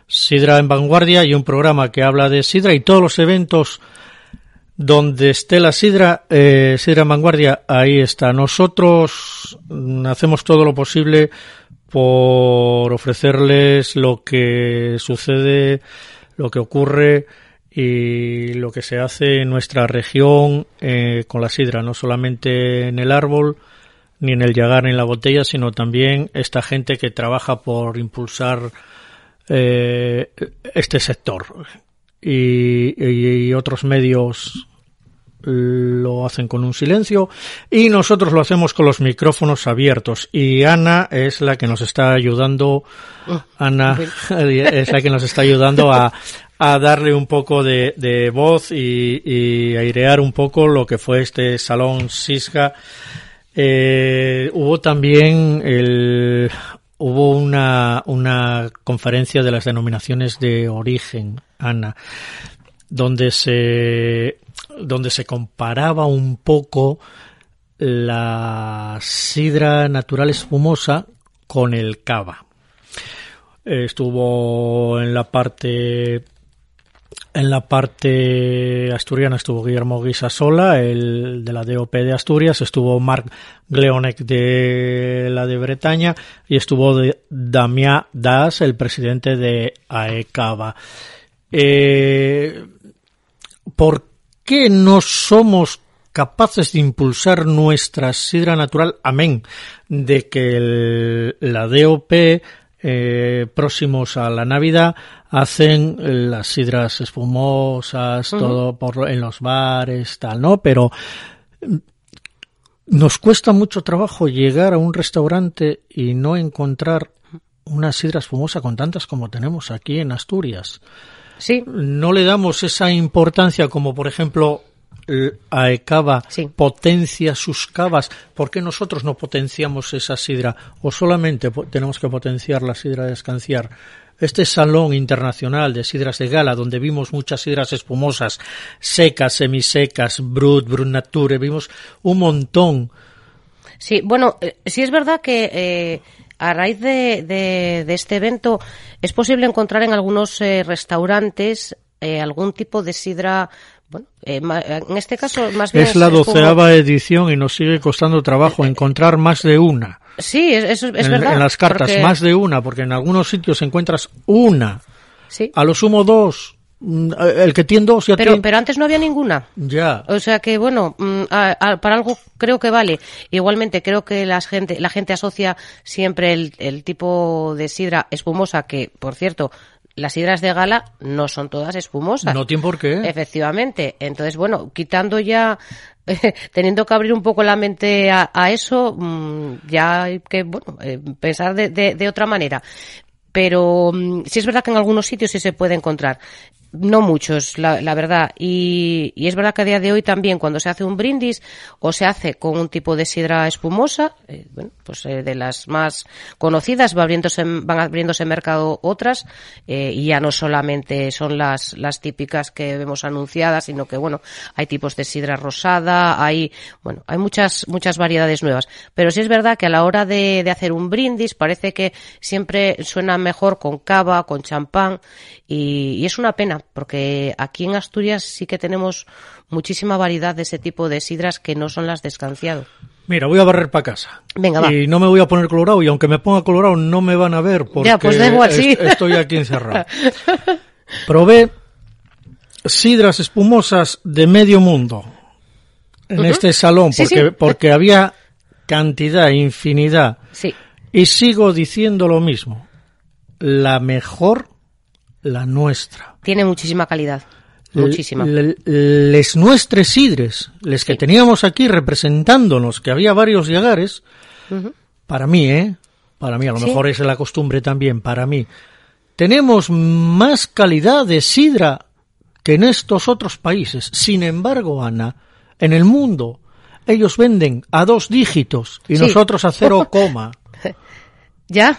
Sidra en Vanguardia y un programa que habla de Sidra y todos los eventos Donde esté la sidra, eh, sidra vanguardia, ahí está. Nosotros mm, hacemos todo lo posible por ofrecerles lo que sucede, lo que ocurre y lo que se hace en nuestra región eh, con la sidra, no solamente en el árbol, ni en el llagar ni en la botella, sino también esta gente que trabaja por impulsar eh, este sector. Y, y, otros medios lo hacen con un silencio. Y nosotros lo hacemos con los micrófonos abiertos. Y Ana es la que nos está ayudando. Oh, Ana [laughs] es la que nos está ayudando a, a darle un poco de, de voz y, y, airear un poco lo que fue este salón Sisga. Eh, hubo también el, hubo una, una conferencia de las denominaciones de origen, Ana, donde se, donde se comparaba un poco la sidra natural espumosa con el cava. Estuvo en la parte en la parte asturiana estuvo Guillermo Guisasola, el de la DOP de Asturias, estuvo Marc Gleonek de la de Bretaña y estuvo Damián Das, el presidente de AECABA. Eh, ¿Por qué no somos capaces de impulsar nuestra sidra natural, amén, de que la DOP eh, próximos a la Navidad hacen las sidras espumosas, todo por, en los bares, tal, ¿no? Pero mm, nos cuesta mucho trabajo llegar a un restaurante y no encontrar una sidra espumosa con tantas como tenemos aquí en Asturias. Sí. No le damos esa importancia como, por ejemplo, AECABA potencia sus cavas, ¿por qué nosotros no potenciamos esa sidra? ¿O solamente tenemos que potenciar la sidra de escanciar? Este salón internacional de sidras de gala, donde vimos muchas sidras espumosas, secas, semisecas, Brut, Brut Nature, vimos un montón. Sí, bueno, eh, sí es verdad que eh, a raíz de, de, este evento es posible encontrar en algunos eh, restaurantes algún tipo de sidra bueno, eh, en este caso más bien es la doceava edición y nos sigue costando trabajo eh, encontrar más de una. Sí, eso es, verdad. En las cartas más de una, porque en algunos sitios encuentras una. Sí. A lo sumo dos. Mm, el que tiene dos ya pero, tiene... pero antes no había ninguna. Ya. O sea que, bueno, mm, para algo creo que vale. Igualmente creo que la gente, la gente asocia siempre el, el tipo de sidra espumosa que, por cierto, las sidras de gala no son todas espumosas. No tiene por qué. Efectivamente. Entonces, bueno, quitando ya, [laughs] teniendo que abrir un poco la mente a, eso, mm, ya hay que, bueno, eh, pensar de, de, otra manera. Pero mm, sí es verdad que en algunos sitios sí se puede encontrar. No muchos, la, verdad. Y, y, es verdad que a día de hoy también, cuando se hace un brindis o se hace con un tipo de sidra espumosa, eh, bueno, pues eh, de las más conocidas, va abriéndose, van abriéndose mercado otras, eh, y ya no solamente son las, las típicas que vemos anunciadas, sino que, bueno, hay tipos de sidra rosada, hay, bueno, hay muchas, muchas variedades nuevas. Pero sí es verdad que a la hora de, de hacer un brindis parece que siempre suena mejor con cava, con champán, y, y es una pena porque aquí en Asturias sí que tenemos muchísima variedad de ese tipo de sidras que no son las de escanciado. Mira, voy a barrer para casa. Venga, va. Y no me voy a poner colorado, y aunque me ponga colorado no me van a ver porque ya, pues igual, sí. estoy aquí [laughs] encerrado. Probé sidras espumosas de medio mundo en este salón porque, sí, sí. porque había cantidad, infinidad. Sí. Y sigo diciendo lo mismo. La mejor la nuestra. Tiene muchísima calidad. Muchísima. les nuestros sidres, les que teníamos aquí representándonos, que había varios llegares, para mí, ¿eh? Para mí, a lo mejor es la costumbre también, para mí. Tenemos más calidad de sidra que en estos otros países. Sin embargo, Ana, en el mundo, ellos venden a dos dígitos y nosotros a cero coma. [laughs] Ya,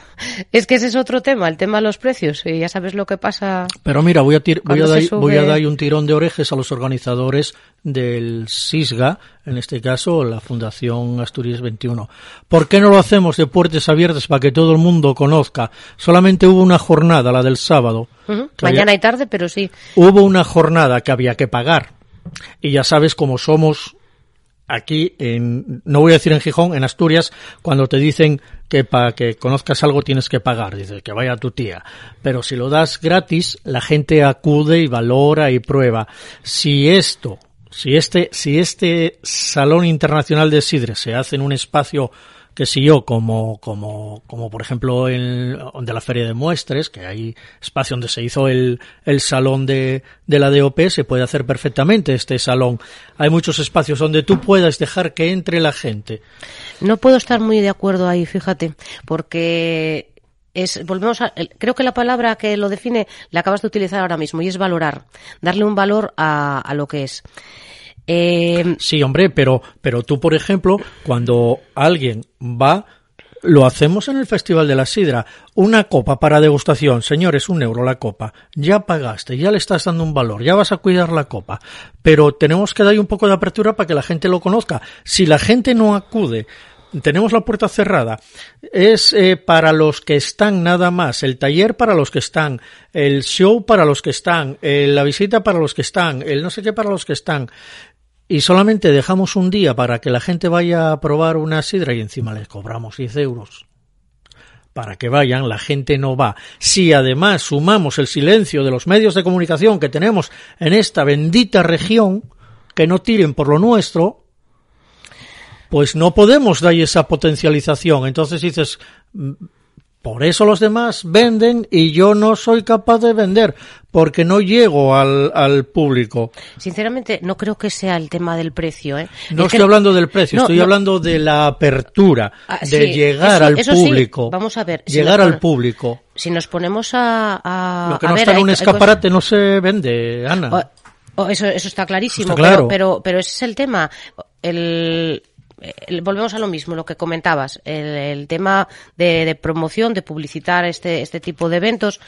es que ese es otro tema, el tema de los precios, y ya sabes lo que pasa. Pero mira, voy a, voy a, dar, voy a dar un tirón de orejas a los organizadores del SISGA, en este caso la Fundación Asturias 21. ¿Por qué no lo hacemos de puertas abiertas para que todo el mundo conozca? Solamente hubo una jornada, la del sábado. Uh -huh. Mañana había, y tarde, pero sí. Hubo una jornada que había que pagar Y ya sabes cómo somos aquí, en, no voy a decir en Gijón, en Asturias, cuando te dicen que para que conozcas algo tienes que pagar, dice que vaya tu tía. Pero si lo das gratis, la gente acude y valora y prueba. Si esto, si este, si este Salón Internacional de Sidre se hace en un espacio que si yo, como, como, como por ejemplo en, de la Feria de Muestres, que hay espacio donde se hizo el, el salón de, de la DOP, se puede hacer perfectamente este salón. Hay muchos espacios donde tú puedas dejar que entre la gente. No puedo estar muy de acuerdo ahí, fíjate, porque es, volvemos a, creo que la palabra que lo define la acabas de utilizar ahora mismo y es valorar, darle un valor a, a lo que es. Eh, sí, hombre, pero, pero tú, por ejemplo, cuando alguien va, lo hacemos en el Festival de la Sidra. Una copa para degustación, señores, un euro la copa. Ya pagaste, ya le estás dando un valor, ya vas a cuidar la copa. Pero tenemos que darle un poco de apertura para que la gente lo conozca. Si la gente no acude, tenemos la puerta cerrada. Es eh, para los que están nada más, el taller para los que están, el show para los que están, eh, la visita para los que están, el no sé qué para los que están y solamente dejamos un día para que la gente vaya a probar una sidra y encima les cobramos 10 euros para que vayan, la gente no va. Si además sumamos el silencio de los medios de comunicación que tenemos en esta bendita región, que no tiren por lo nuestro, pues no podemos dar esa potencialización. Entonces dices, por eso los demás venden y yo no soy capaz de vender porque no llego al, al público. Sinceramente, no creo que sea el tema del precio. ¿eh? No Es estoy que- hablando del precio, No, estoy no. hablando de la apertura, Ah, de sí, llegar eso- al sí, público. vamos a ver, Llegar al público. Si nos ponemos a, a- Lo que a no ver, está en un hay escaparate no se vende, Ana. cosas- o- o eso, eso está clarísimo, Está claro. pero, pero, pero ese es el tema. El, el- volvemos a lo mismo, lo que comentabas, el, el tema de, de promoción, de publicitar este, este tipo de eventos.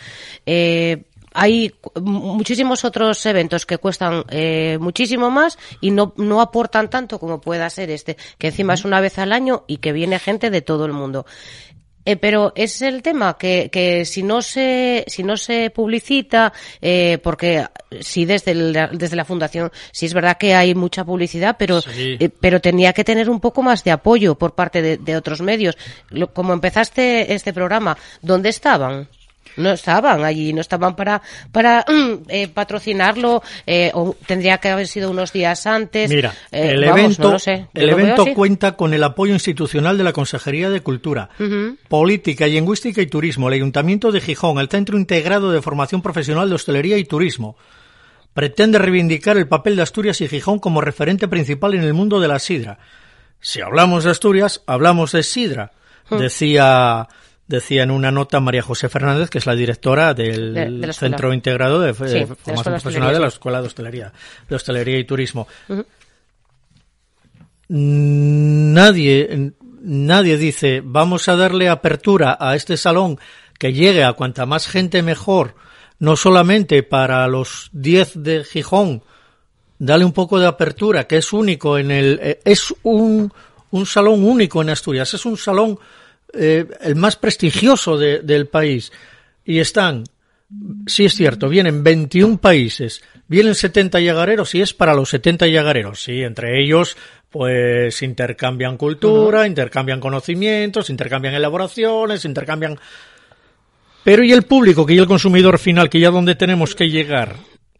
Eh, hay muchísimos otros eventos que cuestan eh, muchísimo más y no, no aportan tanto como pueda ser este, que encima es una vez al año y que viene gente de todo el mundo. Eh, pero es el tema que, que si no se si no se publicita eh, porque sí desde el- desde la fundación sí es verdad que hay mucha publicidad pero Sí. eh, pero tenía que tener un poco más de apoyo por parte de, de otros medios Lo- como empezaste este programa dónde estaban no estaban allí, no estaban para para [clears throat] eh, patrocinarlo, eh, o tendría que haber sido unos días antes. Mira, Eh, el vamos, evento, no lo sé, yo el veo evento cuenta con el apoyo institucional de la Consejería de Cultura, Política, Lingüística y Turismo, el Ayuntamiento de Gijón, el Centro Integrado de Formación Profesional de Hostelería y Turismo. Pretende reivindicar el papel de Asturias y Gijón como referente principal en el mundo de la sidra. Si hablamos de Asturias, hablamos de sidra, Hmm. decía decía en una nota María José Fernández, que es la directora del De- de la escuela. Centro Integrado de, Sí, de de la Formación Profesional de la. Escuela de Hostelería, de Hostelería y Turismo. Nadie, nadie dice, vamos a darle apertura a este salón que llegue a cuanta más gente mejor, no solamente para los 10 de Gijón, dale un poco de apertura, que es único en el, eh, es un, un salón único en Asturias, es un salón eh, el más prestigioso de- del país. Y están, sí es cierto, vienen 21 países, vienen 70 yagareros y es para los 70 yagareros, sí, entre ellos pues intercambian cultura, intercambian conocimientos, intercambian elaboraciones, intercambian... Pero ¿y el público, que y el consumidor final, que ya donde tenemos que llegar?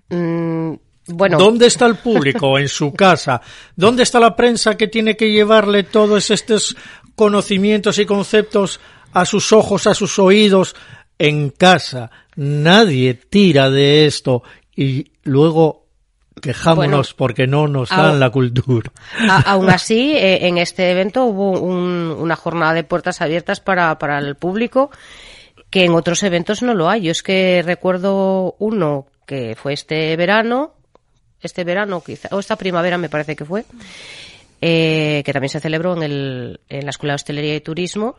Mm, bueno, ¿Dónde está el [laughs] público? En su casa. ¿Dónde está la prensa que tiene que llevarle todos estos conocimientos y conceptos a sus ojos, a sus oídos? En casa. Nadie tira de esto y luego quejámonos Bueno, porque no nos dan la cultura. A- [laughs] aún así, eh, en este evento hubo un- una jornada de puertas abiertas para, para el público que en otros eventos no lo hay. Yo es que recuerdo uno que fue este verano, este verano quizá, o esta primavera me parece que fue, eh, que también se celebró en, el, en la Escuela de Hostelería y Turismo,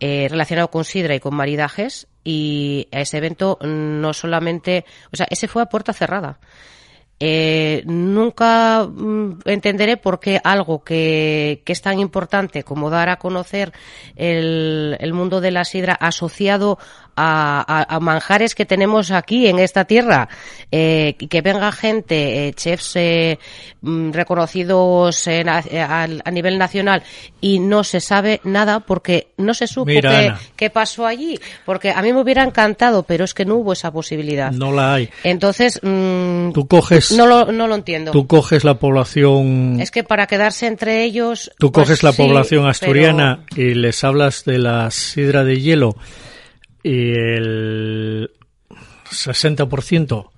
eh, relacionado con sidra y con maridajes, y a ese evento no solamente, o sea, ese fue a puerta cerrada. Eh, nunca mm, entenderé por qué algo que, que es tan importante como dar a conocer el, el mundo de la sidra asociado a, a- a manjares que tenemos aquí en esta tierra, eh, y que venga gente, eh, chefs eh, mm, reconocidos en a, eh, a nivel nacional y no se sabe nada porque no se supo qué, pasó allí, porque a mí me hubiera encantado, pero es que no hubo esa posibilidad. No la hay. Entonces, mm, Tú coges, no, lo, no lo entiendo. tú coges la población Es que para quedarse entre ellos. Tú pues coges la sí, población asturiana pero- y les hablas de la sidra de hielo y el 60%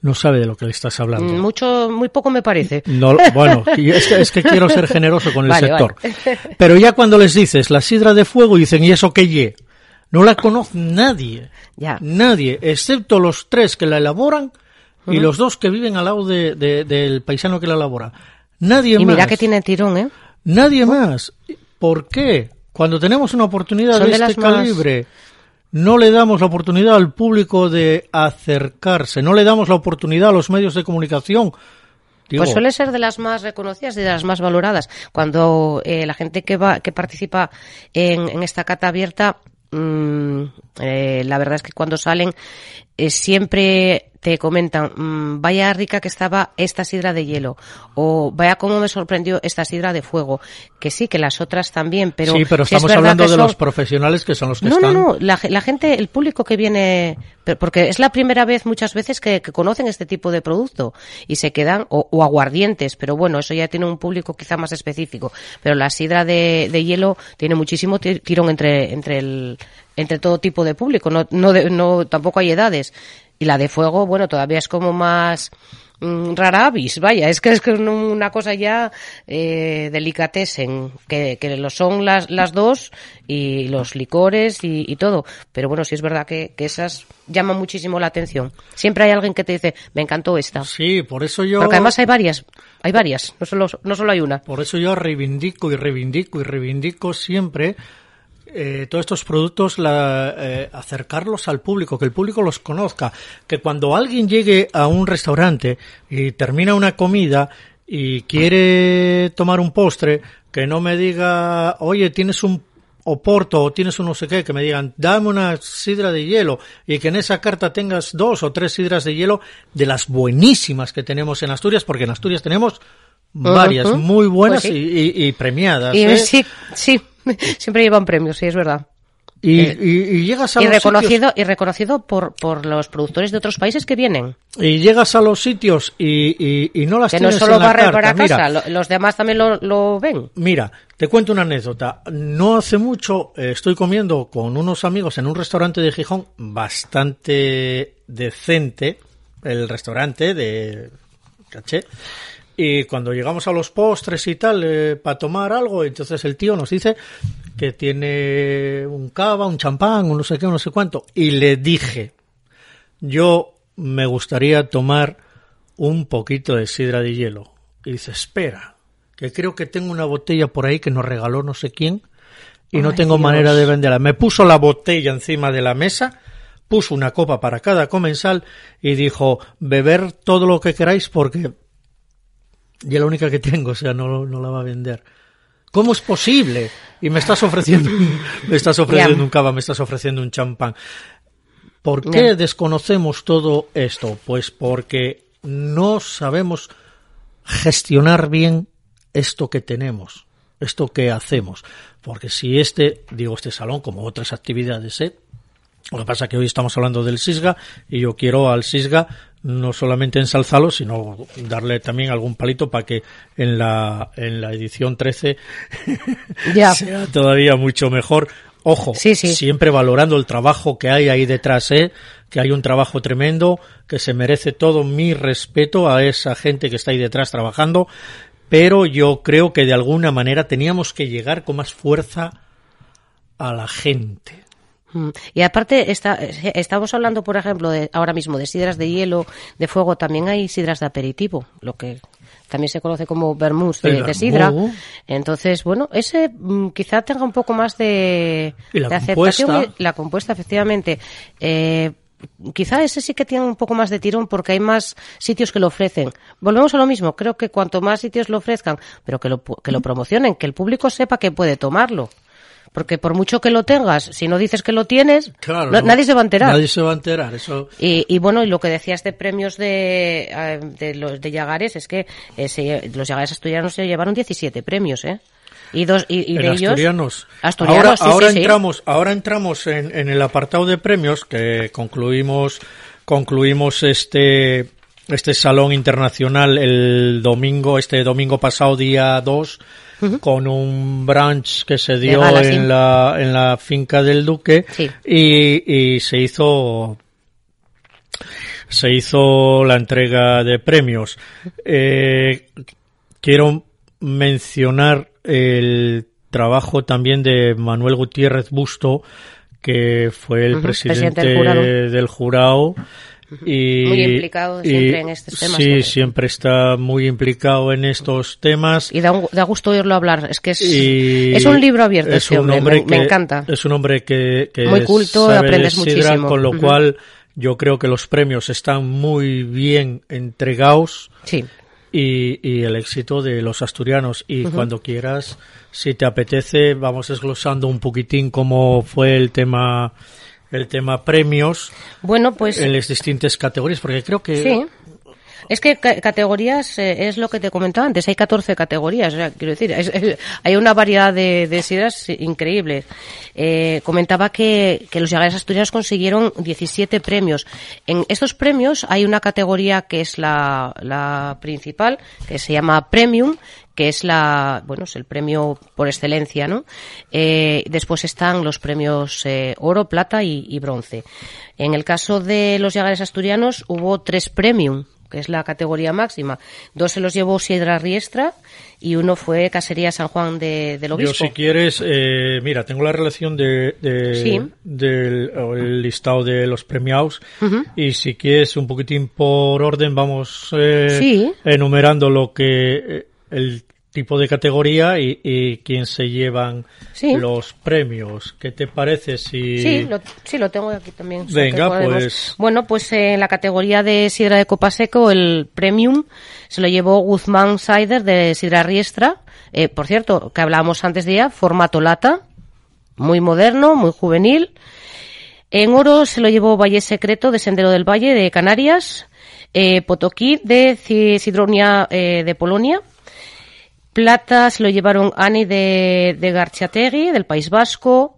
no sabe de lo que le estás hablando. Mm, Mucho, muy poco me parece. No, [laughs] bueno, y es que, es que quiero ser generoso con el Vale, sector. vale. [laughs] Pero ya cuando les dices la sidra de fuego, dicen, ¿y eso qué ye? No la conoce nadie. Ya. Nadie, excepto los tres que la elaboran y los dos que viven al lado de- de- del paisano que la elabora. Nadie Y más. mira que tiene tirón, ¿eh? Nadie más. ¿Por qué? Cuando tenemos una oportunidad Son de, de este más- calibre, no le damos la oportunidad al público de acercarse, no le damos la oportunidad a los medios de comunicación. Pues suele ser de las más reconocidas y de las más valoradas. Cuando eh, la gente que va, que participa en, en esta cata abierta, mm, eh, la verdad es que cuando salen eh, siempre te comentan, mm, vaya rica que estaba esta sidra de hielo, o vaya cómo me sorprendió esta sidra de fuego, que sí, que las otras también, pero sí, pero es estamos hablando de son- los profesionales que son los que no, están. no, no, la, la gente, el público que viene, porque es la primera vez muchas veces que, que conocen este tipo de producto y se quedan, o, o aguardientes, pero bueno, eso ya tiene un público quizá más específico. Pero la sidra de, de hielo tiene muchísimo ti- tirón entre, entre el, entre todo tipo de público, no, no, de- no, tampoco hay edades. Y la de fuego, bueno, todavía es como más, mm, rara avis, vaya, es que es que es una cosa ya eh, delicatessen, que, que lo son las, las dos y los licores y, y todo. Pero bueno, sí es verdad que, que esas llaman muchísimo la atención. Siempre hay alguien que te dice, me encantó esta. Sí, por eso yo. Porque además hay varias, hay varias, no solo, no solo hay una. Por eso yo reivindico y reivindico y reivindico siempre eh, todos estos productos, la, eh, acercarlos al público, que el público los conozca, que cuando alguien llegue a un restaurante y termina una comida y quiere tomar un postre, que no me diga, oye, tienes un oporto o tienes un no sé qué, que me digan, dame una sidra de hielo y que en esa carta tengas dos o tres sidras de hielo de las buenísimas que tenemos en Asturias, porque en Asturias tenemos varias muy buenas Pues sí. y, y- y premiadas. Y ¿eh? sí, sí, [laughs] siempre llevan premios, sí, es verdad. Y, eh, y- y llegas a Y los reconocido, y reconocido por, por los productores de otros países que vienen. sitios, y llegas a los sitios y, y- no las Que no tienes solo en la barrer carta. para Mira, casa, lo- los demás también lo, lo ven. Mira, te cuento una anécdota. No hace mucho eh, estoy comiendo con unos amigos en un restaurante de Gijón bastante decente, el restaurante de caché. Y cuando llegamos a los postres y tal, para tomar algo, entonces el tío nos dice que tiene un cava, un champán, un no sé qué, un no sé cuánto. Y le dije, yo me gustaría tomar un poquito de sidra de hielo. Y dice, espera, que creo que tengo una botella por ahí que nos regaló no sé quién y no tengo Dios. manera de venderla. Me puso la botella encima de la mesa, puso una copa para cada comensal y dijo, beber todo lo que queráis porque y es la única que tengo, o sea, no, no la va a vender. ¿Cómo es posible? Y me estás ofreciendo, me estás ofreciendo un cava, me estás ofreciendo un champán. ¿Por qué desconocemos todo esto? Pues porque no sabemos gestionar bien esto que tenemos, esto que hacemos. Porque si este, digo, este salón, como otras actividades, ¿eh? Lo que pasa es que hoy estamos hablando del SISGA y yo quiero al SISGA no solamente ensalzarlo, sino darle también algún palito para que en la, en la edición 13 [laughs] Ya. sea todavía mucho mejor. Ojo, Sí, sí. siempre valorando el trabajo que hay ahí detrás, ¿eh? que hay un trabajo tremendo, que se merece todo mi respeto a esa gente que está ahí detrás trabajando, pero yo creo que de alguna manera teníamos que llegar con más fuerza a la gente. Mm. Y aparte, está, eh, estamos hablando, por ejemplo, de, ahora mismo de sidras de hielo, de fuego, también hay sidras de aperitivo, lo que también se conoce como vermouth de, sidra. Entonces, bueno, ese mm, quizá tenga un poco más de, Y la de aceptación. compuesta. y- La compuesta, efectivamente. Eh, quizá ese sí que tiene un poco más de tirón porque hay más sitios que lo ofrecen. Volvemos a lo mismo, creo que cuanto más sitios lo ofrezcan, pero que lo, que lo promocionen, que el público sepa que puede tomarlo. Porque por mucho que lo tengas, si no dices que lo tienes, Claro, no- no. nadie se va a enterar. Nadie se va a enterar, eso... Y, y bueno, y lo que decías de premios de, eh, de los de Yagares es que eh, se- los Yagares asturianos se llevaron 17 premios, ¿eh? Y dos y, de ellos asturianos. Asturianos, ahora sí, ahora sí, sí. entramos, ahora entramos en, en el apartado de premios que concluimos concluimos este este salón internacional el domingo, este domingo pasado día 2 con un brunch que se dio gala, sí. en la en la finca del Duque Sí. y, y se hizo se hizo la entrega de premios. Eh, quiero mencionar el trabajo también de Manuel Gutiérrez Busto, que fue el presidente del jurado. del jurado. Y, Muy implicado y- siempre en estos temas, Sí, siempre. siempre está muy implicado en estos temas. y da, un- da gusto oírlo hablar. Es que es, Y es un libro abierto es ese un hombre, me, me que- encanta. Es un hombre que, que Muy culto, sabe aprendes sidra, muchísimo. Con lo cual yo creo que los premios están muy bien entregados Sí. y, y el éxito de los asturianos. Y cuando quieras, si te apetece, vamos desglosando un poquitín cómo fue el tema el tema premios Bueno, pues en las distintas categorías, porque creo que Sí. Es que ca- categorías eh, es lo que te comentaba antes, hay 14 categorías, o sea, quiero decir, hay una variedad de, de sidras increíble. Eh, comentaba que, los Llagares Asturianos consiguieron 17 premios. En estos premios hay una categoría que es la, la principal, que se llama Premium, que es la, bueno, es el premio por excelencia, ¿no? Eh, después están los premios eh, oro, plata y, bronce. En el caso de los Llagares Asturianos hubo tres premium, que es la categoría máxima. Dos se los llevó Sidra Riestra y uno fue Casería San Juan de, del Yo, Obispo. si quieres, eh, mira, tengo la relación de, de- Sí. del el listado de los premiados y si quieres un poquitín por orden vamos eh, Sí. enumerando lo que eh, el tipo de categoría y, y quién se llevan Sí. los premios. ¿Qué te parece si Sí, lo, sí, lo tengo aquí también. Venga, pues- Bueno, pues en la categoría de sidra de copa seco, el premium se lo llevó Guzmán Cider de sidra riestra. Eh, por cierto, que hablábamos antes de ella, formato lata, muy moderno, muy juvenil. En oro se lo llevó Valle Secreto de Sendero del Valle de Canarias. Eh, de Ci- Sidronia eh, de Polonia. Plata se lo llevaron Ani de, de Garchiategui, del País Vasco.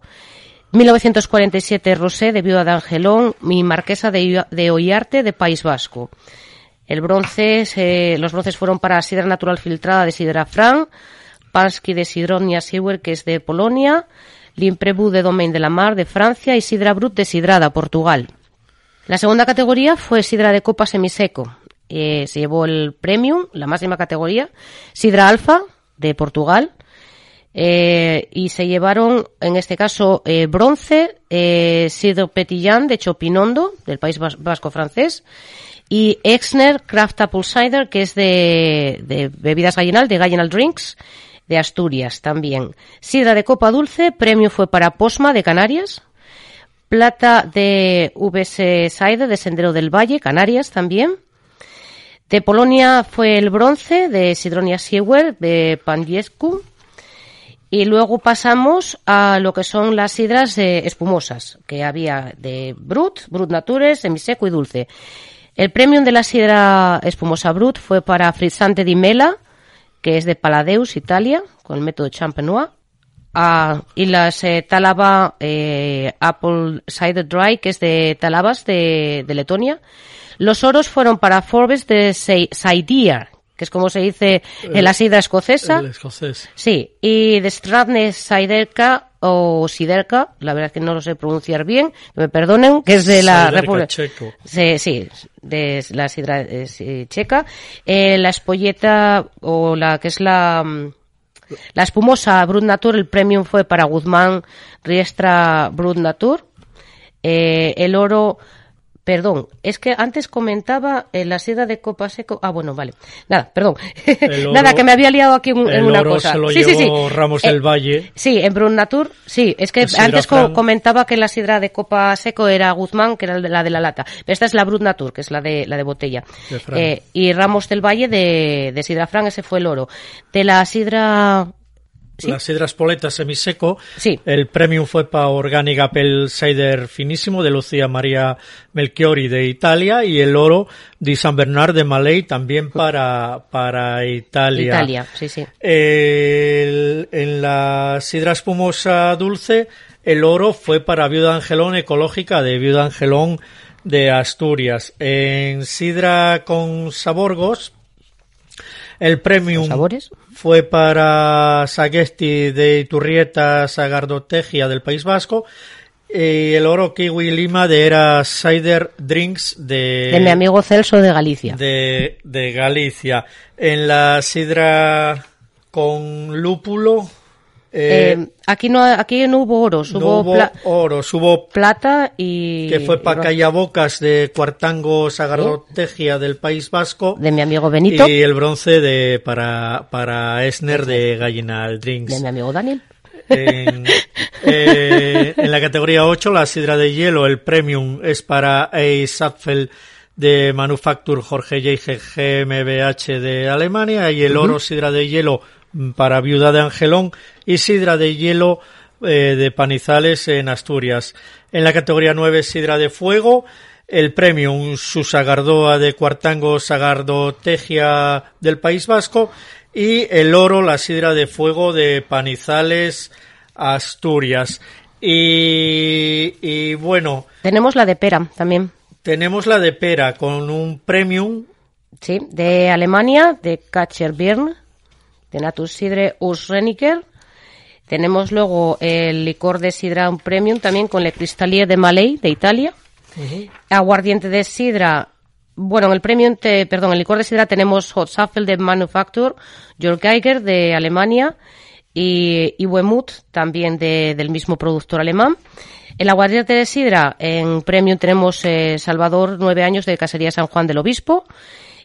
1947 Rosé de Viuda de Angelón, mi Marquesa de, de Ollarte de País Vasco. El bronce, los bronces fueron para Sidra Natural Filtrada de Sidra Fran, Pansky de Sidronia Siwer, que es de Polonia, Limprebu de Domaine de la Mar de Francia y Sidra Brut de Sidrada, Portugal. La segunda categoría fue Sidra de Copa Semiseco. Eh, se llevó el Premium, la máxima categoría. Sidra Alfa, de Portugal. Eh, y se llevaron, en este caso, eh, bronce, eh, Sidro Petillán, de Chopinondo, del País Vas- Vasco francés. Y Exner Craft Apple Cider, que es de, de bebidas gallinal, de Gallinal Drinks, de Asturias también. Sidra de Copa Dulce, premio fue para Posma, de Canarias. Plata de VS Cider, de Sendero del Valle, Canarias también. De Polonia fue el bronce de Sidronia Siewer de Pandiescu. Y luego pasamos a lo que son las sidras eh, espumosas, que había de Brut, Brut Natures, semiseco y dulce. El premium de la sidra espumosa Brut fue para Frizzante di Mela, que es de Paladeus, Italia, con el método Champenois. Ah, y las eh, Talaba eh, Apple Cider Dry, que es de Talabas, de, de Letonia. Los oros fueron para Forbes de Saidiar, que es como se dice en la sidra escocesa. el escocés? Sí, y de Stratne Siderka o Siderka, la verdad es que no lo sé pronunciar bien, que me perdonen, que es de la Siderka República checo. Sí, sí, de la sidra eh, checa. Eh, la espolleta o la que es la mm, la espumosa Brut Natur, el premium fue para Guzmán Riestra Brut Natur. Eh, el oro, perdón, es que antes comentaba eh, la sidra de copa seco. Ah, bueno, vale. Nada, perdón. [laughs] Oro- Nada, que me había liado aquí en, en una oro cosa. se lo sí, sí, sí. Ramos Eh, del Valle. Sí, en Brun Natur, sí. Es que antes Fran. comentaba que la sidra de copa seco era Guzmán, que era la de la lata. Pero esta es la Brut Natur, que es la de la de botella. De. Eh, y Ramos del Valle de, de sidra Fran, ese fue el oro. De la sidra Sí. Las sidras poleta semiseco. Sí. El premium fue para Organic Apple Cider Finísimo de Lucía María Melchiori de Italia y el oro de San Bernard de Malay también para, para Italia. Italia, sí, sí. El- en la sidra espumosa dulce, el oro fue para Viuda Angelón Ecológica de Viuda Angelón de Asturias. En sidra con saborgos, el premium ¿Sabores? Fue para Sagesti de Iturrieta Sagardotegia del País Vasco y el oro kiwi lima de Era Cider Drinks de, De mi amigo Celso de Galicia. de, de Galicia. En la sidra con lúpulo eh, Eh, aquí no aquí no hubo oros, no hubo, hubo oros, hubo plata y... que fue bronce. Callabocas de Cuartango Sagardotegia del País Vasco De mi amigo Benito, y el bronce de para para Esner de Gallinal Drinks. de mi amigo Daniel. En, [laughs] eh, en la categoría 8, la sidra de hielo, el premium es para Ace Apfel de Manufacture Jorge J. GmbH de Alemania y el oro sidra de hielo para Viuda de Angelón y sidra de hielo eh, de Panizales en Asturias. En la categoría 9, sidra de fuego, el premium su Sagardoa de Cuartango Sagardotegia del País Vasco y el oro, la sidra de fuego de Panizales, Asturias. Y, y bueno, Tenemos la de pera también, tenemos la de pera con un premium sí, de Alemania, de Katcher Birn, de Natus Sidre Usreniker. Tenemos luego el licor de sidra un premium también con Le Cristallier de Malay, de Italia. Aguardiente de sidra. Bueno, en el premium, te- perdón, el licor de sidra tenemos Hot Saffel de Manufacture, Jörg Geiger de Alemania y, y Wemut también de- del mismo productor alemán. El aguardiente de sidra en premium tenemos eh, Salvador, nueve años de Casería San Juan del Obispo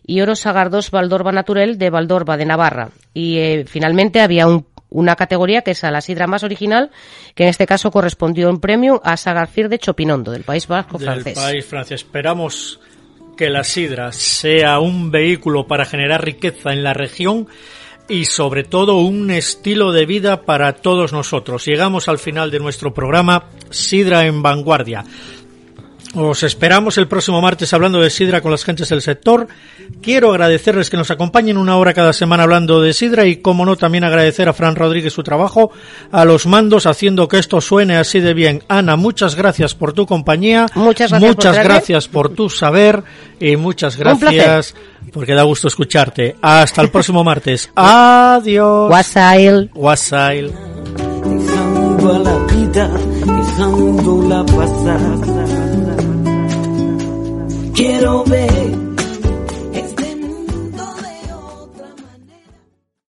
y Oro Sagardos Valdorba Naturel de Valdorba de Navarra. Y eh, finalmente había un- una categoría que es a la sidra más original, que en este caso correspondió en premium a Sagarfir de Chopinondo, del País Vasco del francés. país Francia. Esperamos que la sidra sea un vehículo para generar riqueza en la región y sobre todo un estilo de vida para todos nosotros. Llegamos al final de nuestro programa Sidra en Vanguardia. Os esperamos el próximo martes hablando de Sidra con las gentes del sector. Quiero agradecerles que nos acompañen una hora cada semana hablando de Sidra y, como no, también agradecer a Fran Rodríguez su trabajo, a los mandos haciendo que esto suene así de bien. Ana, muchas gracias por tu compañía. Muchas gracias por Muchas traerme. gracias por tu saber y muchas gracias porque da gusto escucharte. Hasta el próximo martes. [laughs] Adiós. Wasail. Wasail. la vida. Quiero ver